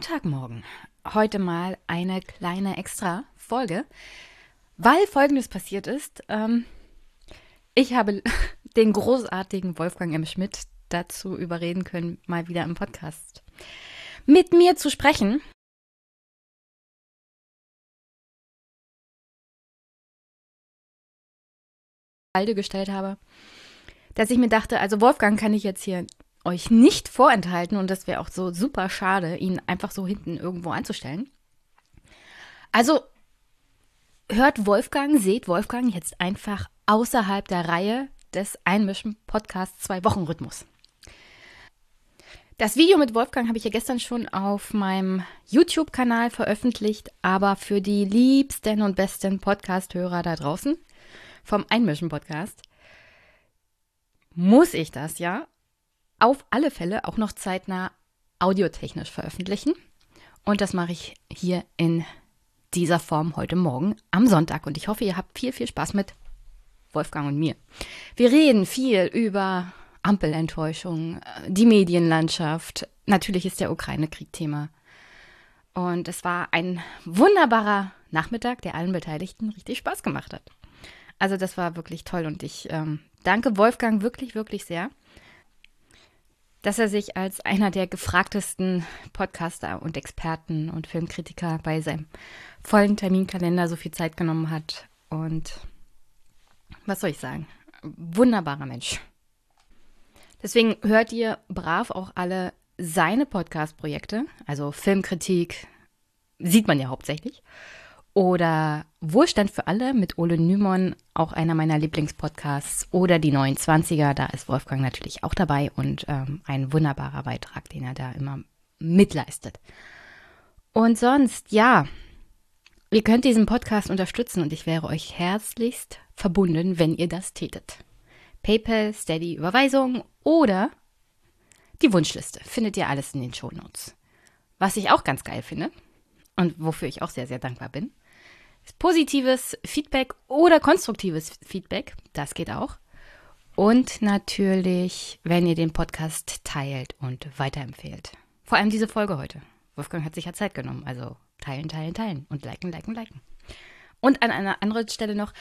Guten Sonntagmorgen. Heute mal eine kleine Extra-Folge, weil Folgendes passiert ist. Ähm, ich habe den großartigen Wolfgang M. Schmidt dazu überreden können, mal wieder im Podcast mit mir zu sprechen. Halde gestellt habe, dass ich mir dachte, also Wolfgang kann ich jetzt hier euch nicht vorenthalten und das wäre auch so super schade, ihn einfach so hinten irgendwo einzustellen. Also hört Wolfgang, seht Wolfgang jetzt einfach außerhalb der Reihe des Einmischen Podcasts zwei Wochen Rhythmus. Das Video mit Wolfgang habe ich ja gestern schon auf meinem YouTube-Kanal veröffentlicht, aber für die liebsten und besten Podcast-Hörer da draußen vom Einmischen Podcast muss ich das ja auf alle Fälle auch noch zeitnah audiotechnisch veröffentlichen. Und das mache ich hier in dieser Form heute Morgen am Sonntag. Und ich hoffe, ihr habt viel, viel Spaß mit Wolfgang und mir. Wir reden viel über Ampelenttäuschung, die Medienlandschaft. Natürlich ist der Ukraine-Krieg Thema. Und es war ein wunderbarer Nachmittag, der allen Beteiligten richtig Spaß gemacht hat. Also das war wirklich toll und ich ähm, danke Wolfgang wirklich, wirklich sehr dass er sich als einer der gefragtesten Podcaster und Experten und Filmkritiker bei seinem vollen Terminkalender so viel Zeit genommen hat. Und was soll ich sagen? Wunderbarer Mensch. Deswegen hört ihr brav auch alle seine Podcast-Projekte, also Filmkritik, sieht man ja hauptsächlich. Oder Wohlstand für alle mit Ole Nymon, auch einer meiner Lieblingspodcasts. Oder die 29er, da ist Wolfgang natürlich auch dabei und ähm, ein wunderbarer Beitrag, den er da immer mitleistet. Und sonst, ja, ihr könnt diesen Podcast unterstützen und ich wäre euch herzlichst verbunden, wenn ihr das tätet. PayPal, Steady, Überweisung oder die Wunschliste. Findet ihr alles in den Shownotes. Was ich auch ganz geil finde und wofür ich auch sehr, sehr dankbar bin, positives Feedback oder konstruktives Feedback, das geht auch. Und natürlich, wenn ihr den Podcast teilt und weiterempfehlt. Vor allem diese Folge heute. Wolfgang hat sich ja Zeit genommen. Also teilen, teilen, teilen und liken, liken, liken. Und an einer anderen Stelle noch,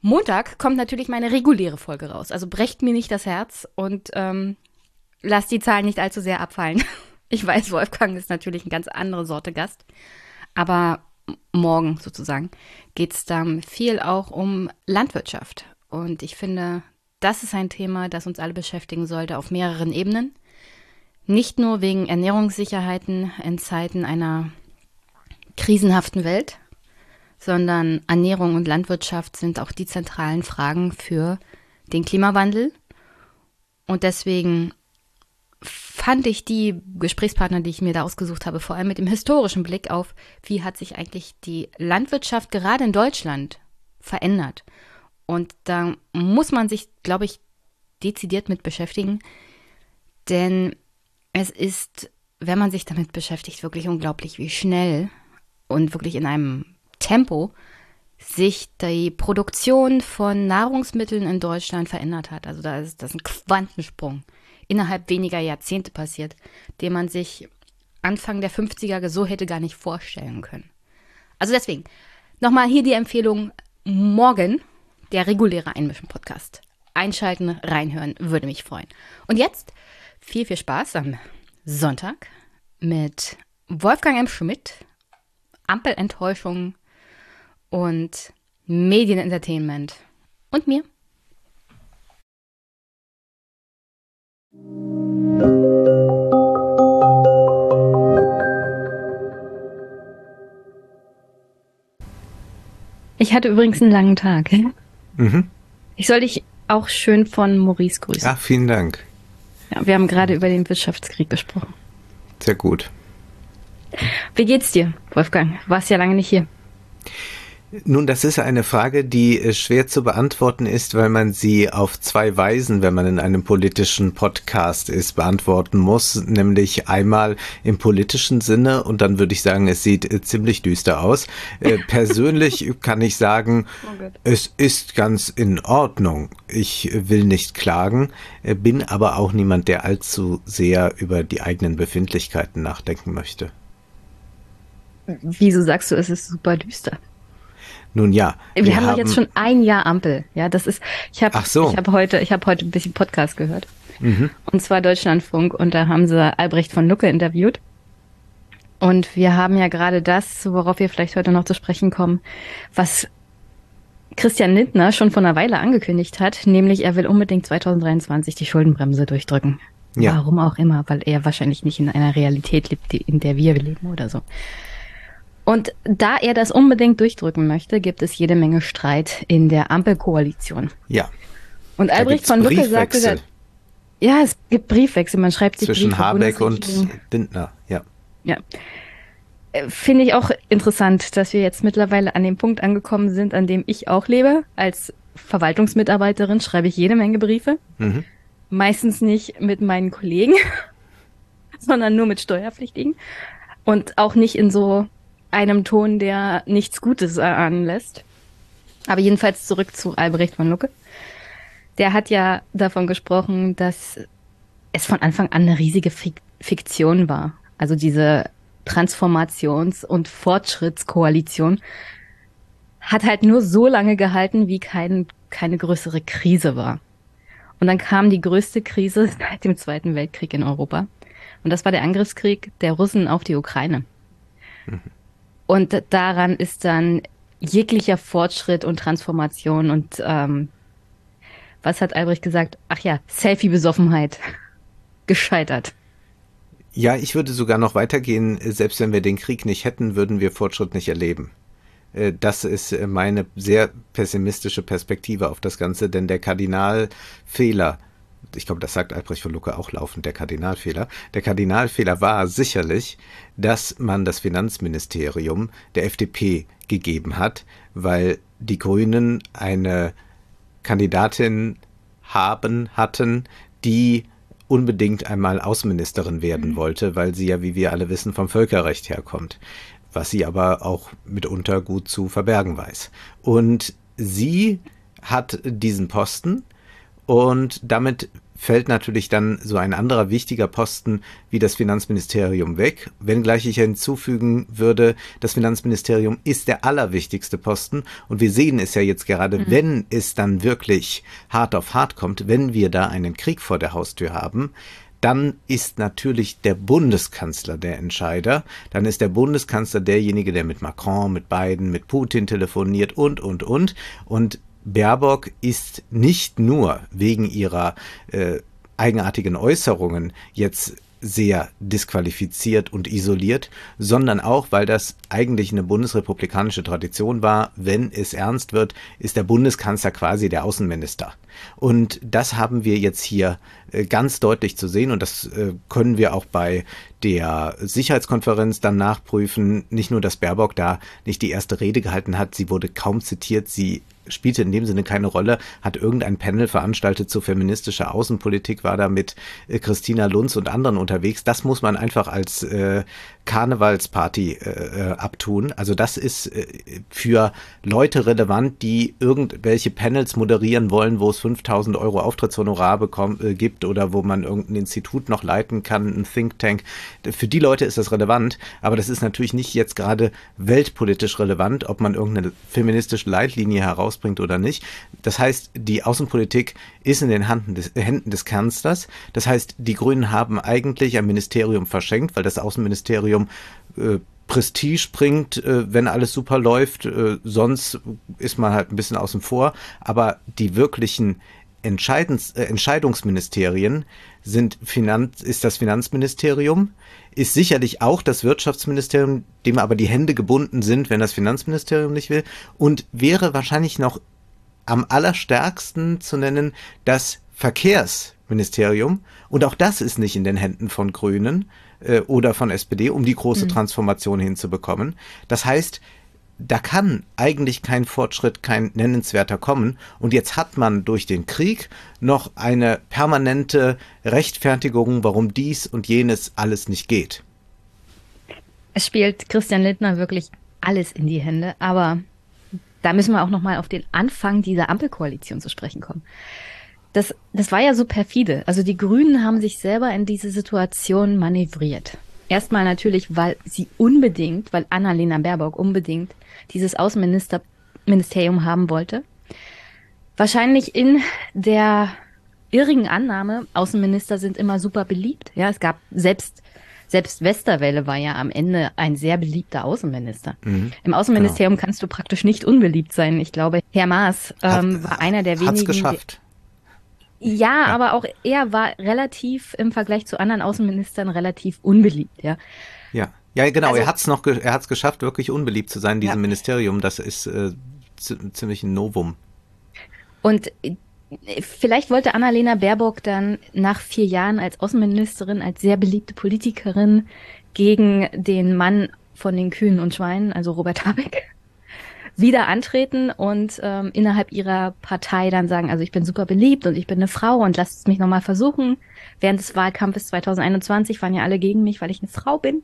Montag kommt natürlich meine reguläre Folge raus. Also brecht mir nicht das Herz und ähm, lasst die Zahlen nicht allzu sehr abfallen. Ich weiß, Wolfgang ist natürlich eine ganz andere Sorte Gast. Aber morgen sozusagen, geht es dann viel auch um Landwirtschaft. Und ich finde, das ist ein Thema, das uns alle beschäftigen sollte auf mehreren Ebenen. Nicht nur wegen Ernährungssicherheiten in Zeiten einer krisenhaften Welt, sondern Ernährung und Landwirtschaft sind auch die zentralen Fragen für den Klimawandel. Und deswegen fand ich die Gesprächspartner, die ich mir da ausgesucht habe, vor allem mit dem historischen Blick auf, wie hat sich eigentlich die Landwirtschaft gerade in Deutschland verändert. Und da muss man sich, glaube ich, dezidiert mit beschäftigen, denn es ist, wenn man sich damit beschäftigt, wirklich unglaublich, wie schnell und wirklich in einem Tempo sich die Produktion von Nahrungsmitteln in Deutschland verändert hat. Also da ist das ein Quantensprung innerhalb weniger Jahrzehnte passiert, den man sich Anfang der 50er so hätte gar nicht vorstellen können. Also deswegen, nochmal hier die Empfehlung, morgen der reguläre Einmischen-Podcast. Einschalten, reinhören, würde mich freuen. Und jetzt viel, viel Spaß am Sonntag mit Wolfgang M. Schmidt, Ampelenttäuschung und Medienentertainment und mir. Ich hatte übrigens einen langen Tag. Mhm. Ich soll dich auch schön von Maurice grüßen. Ja, vielen Dank. Ja, wir haben gerade über den Wirtschaftskrieg gesprochen. Sehr gut. Wie geht's dir, Wolfgang? Du warst ja lange nicht hier. Nun, das ist eine Frage, die äh, schwer zu beantworten ist, weil man sie auf zwei Weisen, wenn man in einem politischen Podcast ist, beantworten muss. Nämlich einmal im politischen Sinne und dann würde ich sagen, es sieht äh, ziemlich düster aus. Äh, persönlich kann ich sagen, oh es ist ganz in Ordnung. Ich will nicht klagen, bin aber auch niemand, der allzu sehr über die eigenen Befindlichkeiten nachdenken möchte. Wieso sagst du, es ist super düster? Nun ja. Wir, wir haben doch jetzt schon ein Jahr Ampel. Ja, das ist. Ich habe so. ich habe heute ich habe heute ein bisschen Podcast gehört. Mhm. Und zwar Deutschlandfunk und da haben sie Albrecht von Lucke interviewt. Und wir haben ja gerade das, worauf wir vielleicht heute noch zu sprechen kommen, was Christian Lindner schon vor einer Weile angekündigt hat, nämlich er will unbedingt 2023 die Schuldenbremse durchdrücken. Ja. Warum auch immer, weil er wahrscheinlich nicht in einer Realität lebt, in der wir leben oder so. Und da er das unbedingt durchdrücken möchte, gibt es jede Menge Streit in der Ampelkoalition. Ja. Und Albrecht von Lucke sagte, da, ja, es gibt Briefwechsel, man schreibt sich Zwischen Briefe, Habeck und Lindner, ja. Ja. Äh, finde ich auch interessant, dass wir jetzt mittlerweile an dem Punkt angekommen sind, an dem ich auch lebe. Als Verwaltungsmitarbeiterin schreibe ich jede Menge Briefe. Mhm. Meistens nicht mit meinen Kollegen, sondern nur mit Steuerpflichtigen. Und auch nicht in so einem Ton, der nichts Gutes erahnen lässt. Aber jedenfalls zurück zu Albrecht von Lucke. Der hat ja davon gesprochen, dass es von Anfang an eine riesige Fiktion war. Also diese Transformations- und Fortschrittskoalition hat halt nur so lange gehalten, wie kein, keine größere Krise war. Und dann kam die größte Krise seit dem Zweiten Weltkrieg in Europa. Und das war der Angriffskrieg der Russen auf die Ukraine. Mhm. Und daran ist dann jeglicher Fortschritt und Transformation und ähm, was hat Albrecht gesagt? Ach ja, Selfie-Besoffenheit gescheitert. Ja, ich würde sogar noch weitergehen. Selbst wenn wir den Krieg nicht hätten, würden wir Fortschritt nicht erleben. Äh, das ist äh, meine sehr pessimistische Perspektive auf das Ganze, denn der Kardinalfehler ich glaube, das sagt Albrecht von Lucke auch laufend, der Kardinalfehler. Der Kardinalfehler war sicherlich, dass man das Finanzministerium der FDP gegeben hat, weil die Grünen eine Kandidatin haben, hatten, die unbedingt einmal Außenministerin werden mhm. wollte, weil sie ja, wie wir alle wissen, vom Völkerrecht herkommt, was sie aber auch mitunter gut zu verbergen weiß. Und sie hat diesen Posten und damit fällt natürlich dann so ein anderer wichtiger Posten wie das Finanzministerium weg, wenngleich ich hinzufügen würde, das Finanzministerium ist der allerwichtigste Posten und wir sehen es ja jetzt gerade, mhm. wenn es dann wirklich hart auf hart kommt, wenn wir da einen Krieg vor der Haustür haben, dann ist natürlich der Bundeskanzler der Entscheider. Dann ist der Bundeskanzler derjenige, der mit Macron, mit Biden, mit Putin telefoniert und, und, und. Und Baerbock ist nicht nur wegen ihrer äh, eigenartigen Äußerungen jetzt sehr disqualifiziert und isoliert, sondern auch, weil das eigentlich eine bundesrepublikanische Tradition war. Wenn es ernst wird, ist der Bundeskanzler quasi der Außenminister. Und das haben wir jetzt hier äh, ganz deutlich zu sehen und das äh, können wir auch bei der Sicherheitskonferenz dann nachprüfen. Nicht nur, dass Baerbock da nicht die erste Rede gehalten hat, sie wurde kaum zitiert, sie spielte in dem Sinne keine Rolle, hat irgendein Panel veranstaltet zu feministischer Außenpolitik, war da mit äh, Christina Lunz und anderen unterwegs. Das muss man einfach als äh, Karnevalsparty äh, äh, abtun. Also das ist äh, für Leute relevant, die irgendwelche Panels moderieren wollen, wo es 5000 Euro Auftrittshonorar bekommt, äh, gibt oder wo man irgendein Institut noch leiten kann, ein Think Tank. Für die Leute ist das relevant, aber das ist natürlich nicht jetzt gerade weltpolitisch relevant, ob man irgendeine feministische Leitlinie herausbringt oder nicht. Das heißt, die Außenpolitik ist in den Händen des, Händen des Kanzlers. Das heißt, die Grünen haben eigentlich ein Ministerium verschenkt, weil das Außenministerium Ministerium äh, Prestige bringt, äh, wenn alles super läuft. Äh, sonst ist man halt ein bisschen außen vor. Aber die wirklichen Entscheidens, äh, Entscheidungsministerien sind Finanz, ist das Finanzministerium, ist sicherlich auch das Wirtschaftsministerium, dem aber die Hände gebunden sind, wenn das Finanzministerium nicht will, und wäre wahrscheinlich noch am allerstärksten zu nennen das Verkehrsministerium. Und auch das ist nicht in den Händen von Grünen, äh, oder von SPD, um die große mhm. Transformation hinzubekommen. Das heißt, da kann eigentlich kein Fortschritt, kein nennenswerter kommen. Und jetzt hat man durch den Krieg noch eine permanente Rechtfertigung, warum dies und jenes alles nicht geht. Es spielt Christian Lindner wirklich alles in die Hände, aber da müssen wir auch noch mal auf den Anfang dieser Ampelkoalition zu sprechen kommen. Das, das war ja so perfide. Also die Grünen haben sich selber in diese Situation manövriert. Erstmal natürlich, weil sie unbedingt, weil Annalena Baerbock unbedingt dieses Außenministerium haben wollte. Wahrscheinlich in der irrigen Annahme, Außenminister sind immer super beliebt. Ja, es gab selbst selbst Westerwelle war ja am Ende ein sehr beliebter Außenminister. Mhm, Im Außenministerium genau. kannst du praktisch nicht unbeliebt sein. Ich glaube, Herr Maas ähm, Hat, war einer der wenigen. Hat's geschafft. Ja, ja, aber auch er war relativ im Vergleich zu anderen Außenministern relativ unbeliebt, ja. Ja, ja, genau. Also, er hat es noch, er hat es geschafft, wirklich unbeliebt zu sein. Diesem ja. Ministerium, das ist äh, ziemlich ein Novum. Und äh, vielleicht wollte Annalena Baerbock dann nach vier Jahren als Außenministerin, als sehr beliebte Politikerin gegen den Mann von den Kühen und Schweinen, also Robert Habeck, wieder antreten und ähm, innerhalb ihrer Partei dann sagen, also ich bin super beliebt und ich bin eine Frau und lasst es mich nochmal versuchen. Während des Wahlkampfes 2021 waren ja alle gegen mich, weil ich eine Frau bin.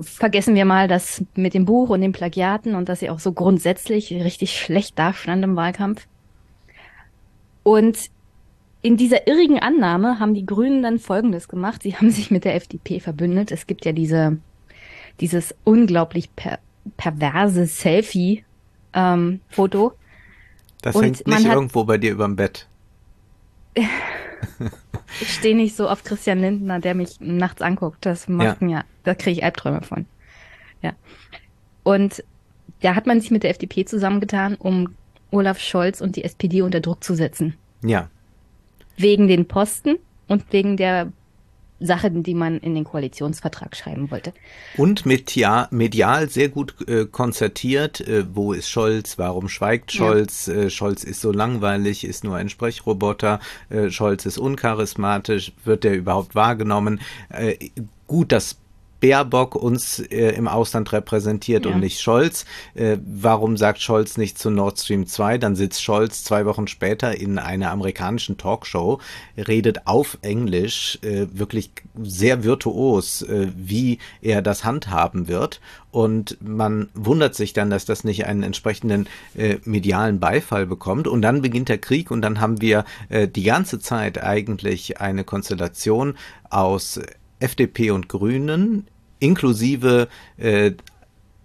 Vergessen wir mal das mit dem Buch und den Plagiaten und dass sie auch so grundsätzlich richtig schlecht dastand im Wahlkampf. Und in dieser irrigen Annahme haben die Grünen dann Folgendes gemacht. Sie haben sich mit der FDP verbündet. Es gibt ja diese, dieses unglaublich per perverse Selfie-Foto. Ähm, das und hängt nicht irgendwo bei dir überm Bett. ich stehe nicht so auf Christian Lindner, der mich nachts anguckt. Das macht ja. mir, da kriege ich Albträume von. Ja. Und da hat man sich mit der FDP zusammengetan, um Olaf Scholz und die SPD unter Druck zu setzen. Ja. Wegen den Posten und wegen der Sachen, die man in den Koalitionsvertrag schreiben wollte. Und media, medial sehr gut äh, konzertiert. Äh, wo ist Scholz? Warum schweigt Scholz? Ja. Äh, Scholz ist so langweilig, ist nur ein Sprechroboter. Äh, Scholz ist uncharismatisch. Wird der überhaupt wahrgenommen? Äh, gut, das Baerbock uns äh, im Ausland repräsentiert ja. und nicht Scholz. Äh, warum sagt Scholz nicht zu Nord Stream 2? Dann sitzt Scholz zwei Wochen später in einer amerikanischen Talkshow, redet auf Englisch, äh, wirklich sehr virtuos, äh, wie er das handhaben wird. Und man wundert sich dann, dass das nicht einen entsprechenden äh, medialen Beifall bekommt. Und dann beginnt der Krieg und dann haben wir äh, die ganze Zeit eigentlich eine Konstellation aus FDP und Grünen inklusive äh,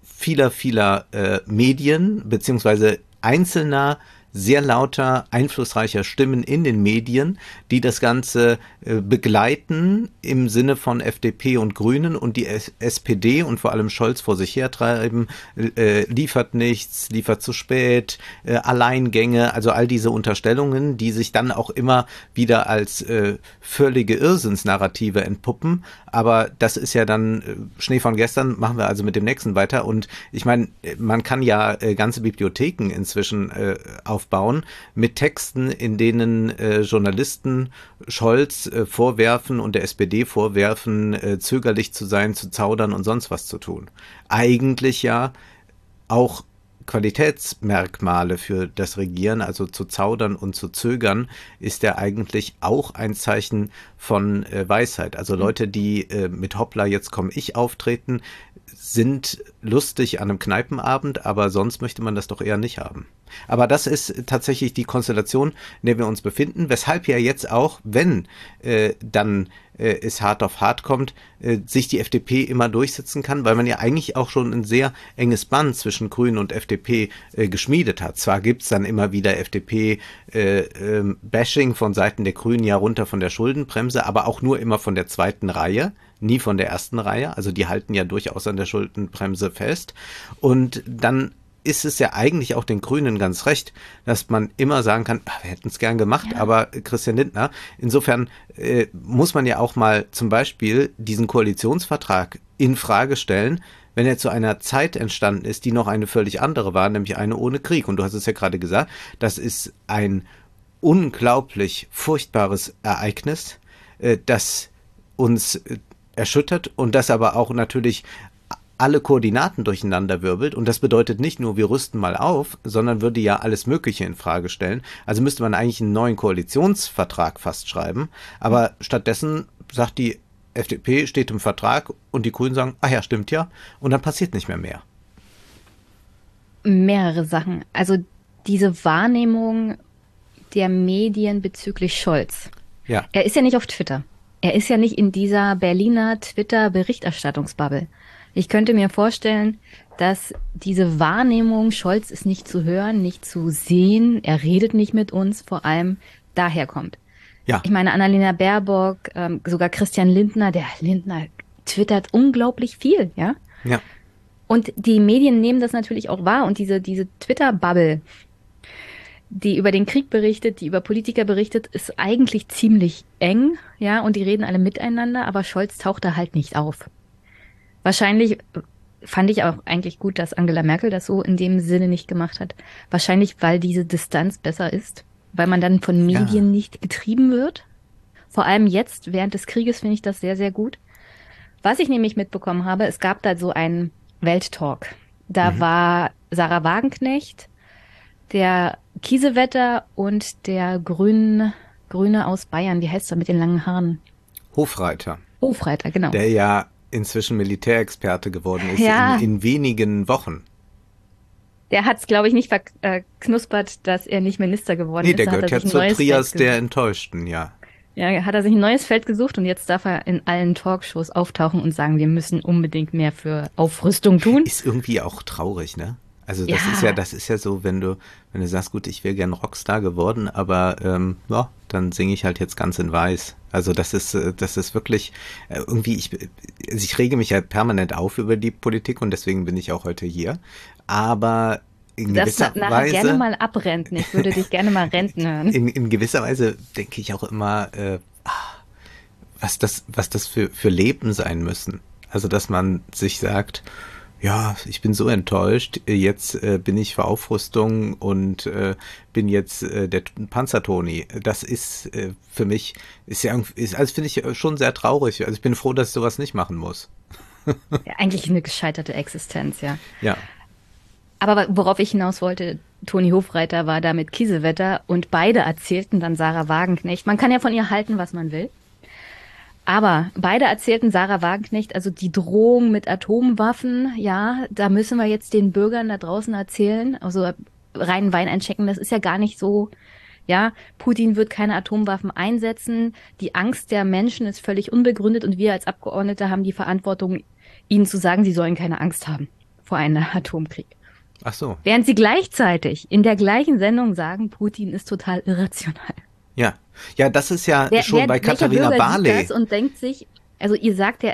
vieler, vieler äh, Medien beziehungsweise einzelner sehr lauter, einflussreicher Stimmen in den Medien, die das Ganze äh, begleiten im Sinne von FDP und Grünen und die SPD und vor allem Scholz vor sich hertreiben, äh, liefert nichts, liefert zu spät, äh, Alleingänge, also all diese Unterstellungen, die sich dann auch immer wieder als völlige Irrsinnsnarrative entpuppen. Aber das ist ja dann Schnee von gestern, machen wir also mit dem nächsten weiter. Und ich meine, man kann ja ganze Bibliotheken inzwischen auf aufbauen mit Texten, in denen äh, Journalisten Scholz äh, vorwerfen und der SPD vorwerfen, äh, zögerlich zu sein, zu zaudern und sonst was zu tun. Eigentlich ja auch Qualitätsmerkmale für das Regieren, also zu zaudern und zu zögern, ist ja eigentlich auch ein Zeichen von äh, Weisheit. Also mhm. Leute, die äh, mit Hoppla, jetzt komme ich auftreten, sind lustig an einem Kneipenabend, aber sonst möchte man das doch eher nicht haben. Aber das ist tatsächlich die Konstellation, in der wir uns befinden, weshalb ja jetzt auch, wenn äh, dann äh, es hart auf hart kommt, äh, sich die FDP immer durchsetzen kann, weil man ja eigentlich auch schon ein sehr enges Band zwischen Grünen und FDP äh, geschmiedet hat. Zwar gibt's dann immer wieder FDP-Bashing äh, ähm, von Seiten der Grünen ja runter von der Schuldenbremse, aber auch nur immer von der zweiten Reihe nie von der ersten Reihe. Also die halten ja durchaus an der Schuldenbremse fest. Und dann ist es ja eigentlich auch den Grünen ganz recht, dass man immer sagen kann, ach, wir hätten es gern gemacht, ja. aber Christian Lindner, insofern äh, muss man ja auch mal zum Beispiel diesen Koalitionsvertrag in Frage stellen, wenn er zu einer Zeit entstanden ist, die noch eine völlig andere war, nämlich eine ohne Krieg. Und du hast es ja gerade gesagt, das ist ein unglaublich furchtbares Ereignis, äh, das uns äh, erschüttert und das aber auch natürlich alle Koordinaten durcheinander wirbelt. Und das bedeutet nicht nur, wir rüsten mal auf, sondern würde ja alles Mögliche in Frage stellen. Also müsste man eigentlich einen neuen Koalitionsvertrag fast schreiben. Aber stattdessen sagt die FDP, steht im Vertrag und die Grünen sagen, ah ja, stimmt ja. Und dann passiert nicht mehr mehr. Mehrere Sachen. Also diese Wahrnehmung der Medien bezüglich Scholz. Ja. Er ist ja nicht auf Twitter. Er ist ja nicht in dieser Berliner Twitter-Berichterstattungsbubble. Ich könnte mir vorstellen, dass diese Wahrnehmung, Scholz ist nicht zu hören, nicht zu sehen, er redet nicht mit uns, vor allem daher kommt. Ja. Ich meine, Annalena Baerbock, ähm, sogar Christian Lindner, der Lindner twittert unglaublich viel, ja? Ja. Und die Medien nehmen das natürlich auch wahr und diese, diese Twitter-Bubble, die über den Krieg berichtet, die über Politiker berichtet, ist eigentlich ziemlich eng, ja, und die reden alle miteinander, aber Scholz taucht da halt nicht auf. Wahrscheinlich fand ich auch eigentlich gut, dass Angela Merkel das so in dem Sinne nicht gemacht hat. Wahrscheinlich, weil diese Distanz besser ist, weil man dann von Medien ja. nicht getrieben wird. Vor allem jetzt, während des Krieges, finde ich das sehr, sehr gut. Was ich nämlich mitbekommen habe, es gab da so einen Welttalk. Da mhm. war Sarah Wagenknecht, der Kiesewetter und der Grün, Grüne aus Bayern. Wie heißt er mit den langen Haaren? Hofreiter. Hofreiter, genau. Der ja inzwischen Militärexperte geworden ist ja. in, in wenigen Wochen. Der hat es, glaube ich, nicht verknuspert, dass er nicht Minister geworden nee, ist. Nee, der gehört ja zur Trias der Enttäuschten, ja. Ja, hat er sich ein neues Feld gesucht und jetzt darf er in allen Talkshows auftauchen und sagen, wir müssen unbedingt mehr für Aufrüstung tun. Ist irgendwie auch traurig, ne? Also das ja. ist ja, das ist ja so, wenn du, wenn du sagst, gut, ich wäre gern Rockstar geworden, aber ähm, ja, dann singe ich halt jetzt ganz in Weiß. Also das ist, äh, das ist wirklich äh, irgendwie, ich, also ich rege mich ja permanent auf über die Politik und deswegen bin ich auch heute hier. Aber in das gewisser nachher Weise gerne mal abrenten. Ich würde dich gerne mal renten hören. In, in gewisser Weise denke ich auch immer, äh, was das, was das für, für Leben sein müssen. Also dass man sich sagt, ja, ich bin so enttäuscht, jetzt äh, bin ich für Aufrüstung und äh, bin jetzt äh, der Panzertoni. Das ist äh, für mich, ist ja, ist, also finde ich schon sehr traurig. Also ich bin froh, dass ich sowas nicht machen muss. ja, eigentlich eine gescheiterte Existenz, ja. Ja. Aber worauf ich hinaus wollte, Toni Hofreiter war da mit Kiesewetter und beide erzählten dann Sarah Wagenknecht. Man kann ja von ihr halten, was man will. Aber beide erzählten Sarah Wagenknecht, also die Drohung mit Atomwaffen, ja, da müssen wir jetzt den Bürgern da draußen erzählen, also reinen Wein einchecken, das ist ja gar nicht so, ja, Putin wird keine Atomwaffen einsetzen, die Angst der Menschen ist völlig unbegründet und wir als Abgeordnete haben die Verantwortung, ihnen zu sagen, sie sollen keine Angst haben vor einem Atomkrieg. Ach so. Während sie gleichzeitig in der gleichen Sendung sagen, Putin ist total irrational. Ja, ja, das ist ja wer, schon wer, bei Katharina Barley. das und denkt sich, also ihr sagt ja,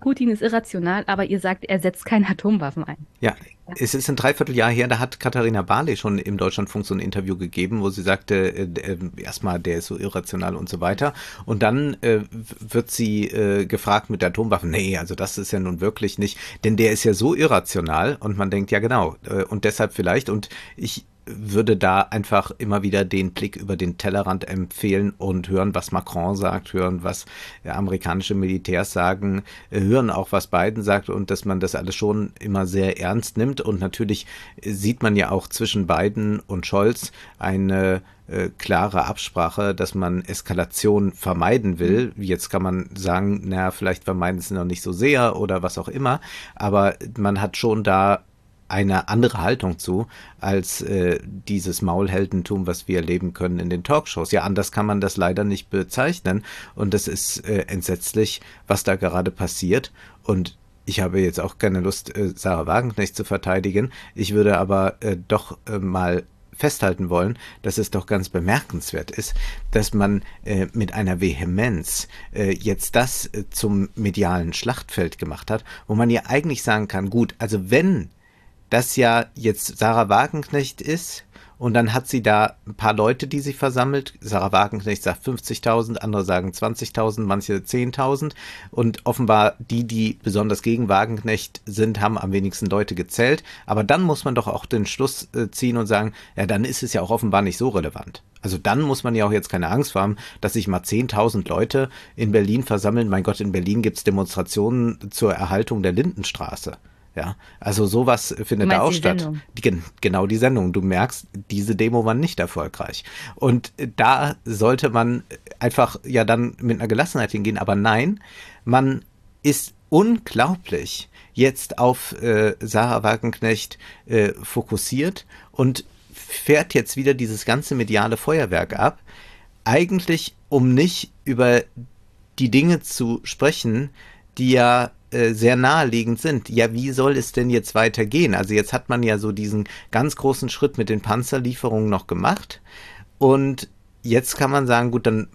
Putin ist irrational, aber ihr sagt, er setzt keine Atomwaffen ein. Ja, es ist ein Dreivierteljahr her, da hat Katharina Barley schon im Deutschlandfunk so ein Interview gegeben, wo sie sagte, äh, äh, erstmal, der ist so irrational und so weiter. Und dann äh, wird sie äh, gefragt mit Atomwaffen. Nee, also das ist ja nun wirklich nicht, denn der ist ja so irrational und man denkt, ja genau, äh, und deshalb vielleicht. Und ich würde da einfach immer wieder den Blick über den Tellerrand empfehlen und hören, was Macron sagt, hören, was amerikanische Militärs sagen, äh, hören auch, was Biden sagt und dass man das alles schon immer sehr ernst nimmt. Und natürlich sieht man ja auch zwischen Biden und Scholz eine äh, klare Absprache, dass man Eskalation vermeiden will. Jetzt kann man sagen, naja, vielleicht vermeiden sie noch nicht so sehr oder was auch immer, aber man hat schon da eine andere Haltung zu als äh, dieses Maulheldentum, was wir erleben können in den Talkshows. Ja, anders kann man das leider nicht bezeichnen und das ist äh, entsetzlich, was da gerade passiert und ich habe jetzt auch keine Lust, äh, Sarah Wagenknecht zu verteidigen. Ich würde aber äh, doch äh, mal festhalten wollen, dass es doch ganz bemerkenswert ist, dass man äh, mit einer Vehemenz äh, jetzt das äh, zum medialen Schlachtfeld gemacht hat, wo man ja eigentlich sagen kann, gut, also wenn das ja jetzt Sarah Wagenknecht ist. Und dann hat sie da ein paar Leute, die sich versammelt. Sarah Wagenknecht sagt 50.000, andere sagen 20.000, manche 10.000. Und offenbar die, die besonders gegen Wagenknecht sind, haben am wenigsten Leute gezählt. Aber dann muss man doch auch den Schluss äh, ziehen und sagen, ja, dann ist es ja auch offenbar nicht so relevant. Also dann muss man ja auch jetzt keine Angst haben, dass sich mal 10.000 Leute in Berlin versammeln. Mein Gott, in Berlin gibt's Demonstrationen zur Erhaltung der Lindenstraße. Ja, also sowas findet da auch statt. Die, genau die Sendung. Du merkst, diese Demo war nicht erfolgreich. Und da sollte man einfach ja dann mit einer Gelassenheit hingehen. Aber nein, man ist unglaublich jetzt auf äh, Sarah Wagenknecht äh, fokussiert und fährt jetzt wieder dieses ganze mediale Feuerwerk ab. Eigentlich, um nicht über die Dinge zu sprechen, die ja äh, sehr naheliegend sind. Ja, wie soll es denn jetzt weitergehen? Also jetzt hat man ja so diesen ganz großen Schritt mit den Panzerlieferungen noch gemacht und jetzt kann man sagen, gut, dann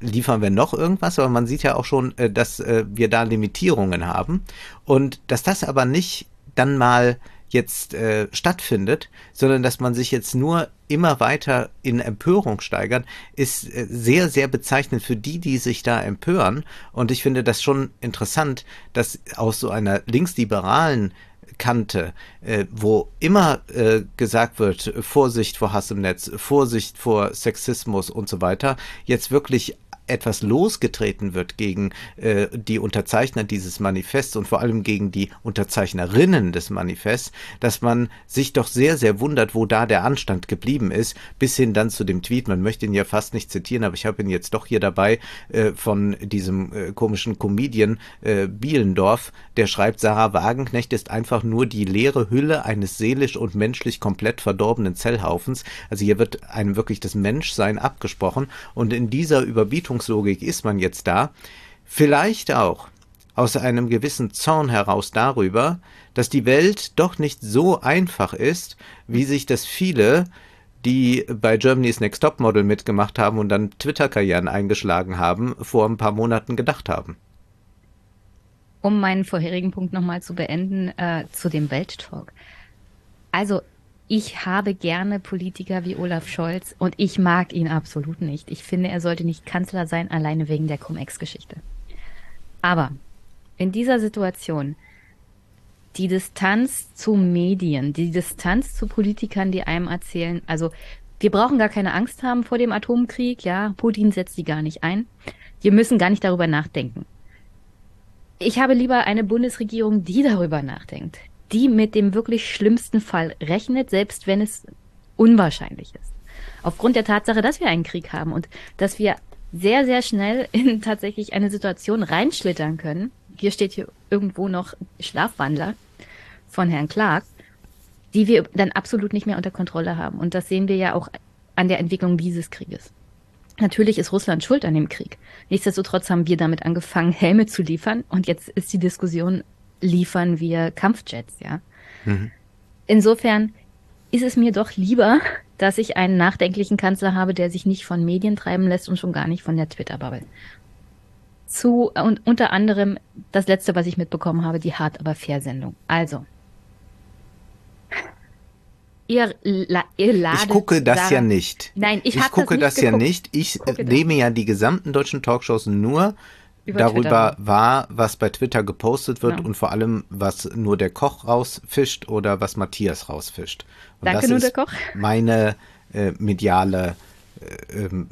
liefern wir noch irgendwas, aber man sieht ja auch schon, äh, dass äh, wir da Limitierungen haben und dass das aber nicht dann mal jetzt äh, stattfindet, sondern dass man sich jetzt nur immer weiter in Empörung steigert, ist äh, sehr, sehr bezeichnend für die, die sich da empören. Und ich finde das schon interessant, dass aus so einer linksliberalen Kante, äh, wo immer äh, gesagt wird, Vorsicht vor Hass im Netz, Vorsicht vor Sexismus und so weiter, jetzt wirklich etwas losgetreten wird gegen äh, die Unterzeichner dieses Manifests und vor allem gegen die Unterzeichnerinnen des Manifests, dass man sich doch sehr, sehr wundert, wo da der Anstand geblieben ist, bis hin dann zu dem Tweet. Man möchte ihn ja fast nicht zitieren, aber ich habe ihn jetzt doch hier dabei äh, von diesem äh, komischen Comedian äh, Bielendorf, der schreibt, Sarah Wagenknecht ist einfach nur die leere Hülle eines seelisch und menschlich komplett verdorbenen Zellhaufens. Also hier wird einem wirklich das Menschsein abgesprochen und in dieser Überbietung Verhaltenslogik ist man jetzt da, vielleicht auch aus einem gewissen Zorn heraus darüber, dass die Welt doch nicht so einfach ist, wie sich das viele, die bei Germany's Next Top Model mitgemacht haben und dann Twitter-Karrieren eingeschlagen haben, vor ein paar Monaten gedacht haben. Um meinen vorherigen Punkt nochmal zu beenden, äh, zu dem Welttalk. Also ich habe gerne Politiker wie Olaf Scholz und ich mag ihn absolut nicht. Ich finde, er sollte nicht Kanzler sein, alleine wegen der Cum-Ex-Geschichte. Aber in dieser Situation die Distanz zu Medien, die Distanz zu Politikern, die einem erzählen, also wir brauchen gar keine Angst haben vor dem Atomkrieg, ja, Putin setzt die gar nicht ein. Wir müssen gar nicht darüber nachdenken. Ich habe lieber eine Bundesregierung, die darüber nachdenkt, die mit dem wirklich schlimmsten Fall rechnet, selbst wenn es unwahrscheinlich ist. Aufgrund der Tatsache, dass wir einen Krieg haben und dass wir sehr, sehr schnell in tatsächlich eine Situation reinschlittern können. Hier steht hier irgendwo noch Schlafwandler von Herrn Clark, die wir dann absolut nicht mehr unter Kontrolle haben. Und das sehen wir ja auch an der Entwicklung dieses Krieges. Natürlich ist Russland schuld an dem Krieg. Nichtsdestotrotz haben wir damit angefangen, Helme zu liefern. Und jetzt ist die Diskussion, liefern wir Kampfjets, ja. Mhm. Insofern ist es mir doch lieber, dass ich einen nachdenklichen Kanzler habe, der sich nicht von Medien treiben lässt und schon gar nicht von der Twitter-Bubble. Zu, und unter anderem das letzte, was ich mitbekommen habe, die Hart aber fair Sendung. Also. Ihr, la, ihr ladet ich gucke das Sarah, ja nicht. Nein, ich, ich gucke das, das ja nicht. Ich, ich nehme ja die gesamten deutschen Talkshows nur über darüber Twitter. war, was bei Twitter gepostet wird genau. und vor allem, was nur der Koch rausfischt oder was Matthias rausfischt. Und Danke, das nur der Koch. Meine äh, mediale äh, ähm,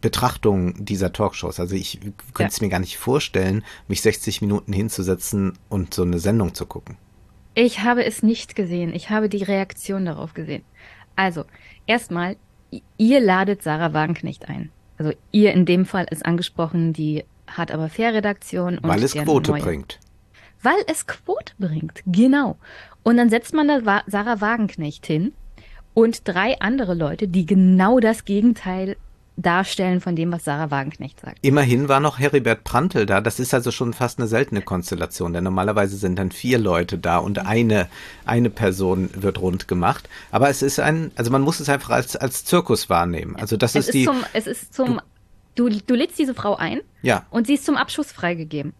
Betrachtung dieser Talkshows. Also ich könnte es mir gar nicht vorstellen, mich 60 Minuten hinzusetzen und so eine Sendung zu gucken. Ich habe es nicht gesehen. Ich habe die Reaktion darauf gesehen. Also, erstmal, ihr ladet Sarah Wagenknecht ein. Also ihr in dem Fall ist angesprochen die hat aber Fair-Redaktion. Weil es Quote neue. bringt. Weil es Quote bringt, genau. Und dann setzt man da Sarah Wagenknecht hin und drei andere Leute, die genau das Gegenteil darstellen von dem, was Sarah Wagenknecht sagt. Immerhin war noch Heribert Prantl da. Das ist also schon fast eine seltene Konstellation, denn normalerweise sind dann vier Leute da und eine, eine Person wird rund gemacht. Aber es ist ein, also man muss es einfach als, als Zirkus wahrnehmen. Also das es ist, ist die. Zum, es ist zum Du, du lädst diese Frau ein ja. und sie ist zum Abschuss freigegeben.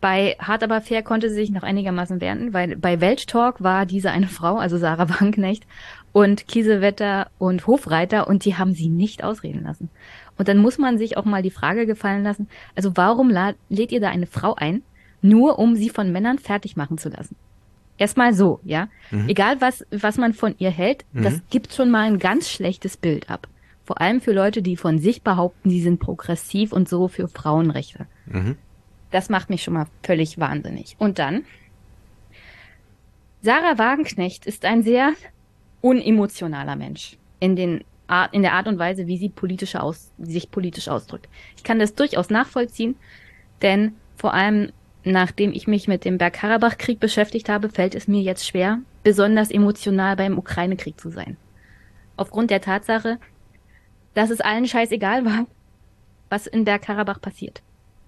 Bei Hart aber fair konnte sie sich noch einigermaßen wehren, weil bei Welttalk war diese eine Frau, also Sarah Wagenknecht, und Kiesewetter und Hofreiter und die haben sie nicht ausreden lassen. Und dann muss man sich auch mal die Frage gefallen lassen, also warum lädt ihr da eine Frau ein, nur um sie von Männern fertig machen zu lassen? Erstmal so, ja. Mhm. Egal was, was man von ihr hält, mhm. das gibt schon mal ein ganz schlechtes Bild ab. Vor allem für Leute, die von sich behaupten, sie sind progressiv und so für Frauenrechte. Mhm. Das macht mich schon mal völlig wahnsinnig. Und dann Sarah Wagenknecht ist ein sehr unemotionaler Mensch in, den Art, in der Art und Weise, wie sie politische aus, sich politisch ausdrückt. Ich kann das durchaus nachvollziehen, denn vor allem nachdem ich mich mit dem Bergkarabach-Krieg beschäftigt habe, fällt es mir jetzt schwer, besonders emotional beim Ukraine-Krieg zu sein. Aufgrund der Tatsache, dass es allen scheißegal war, was in Bergkarabach passiert.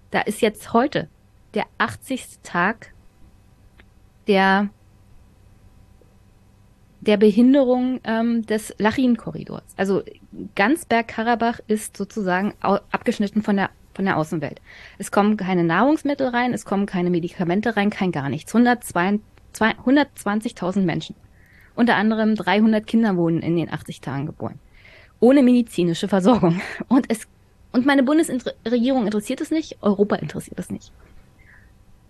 Da ist jetzt heute der 80. Tag der der Behinderung ähm, des Lachin-Korridors. Also ganz Bergkarabach ist sozusagen abgeschnitten von der von der Außenwelt. Es kommen keine Nahrungsmittel rein, es kommen keine Medikamente rein, kein gar nichts. 120.000 Menschen. Unter anderem 300 Kinder wurden in den 80 Tagen geboren. Ohne medizinische Versorgung. Und es, und meine Bundesregierung interessiert es nicht, Europa interessiert es nicht.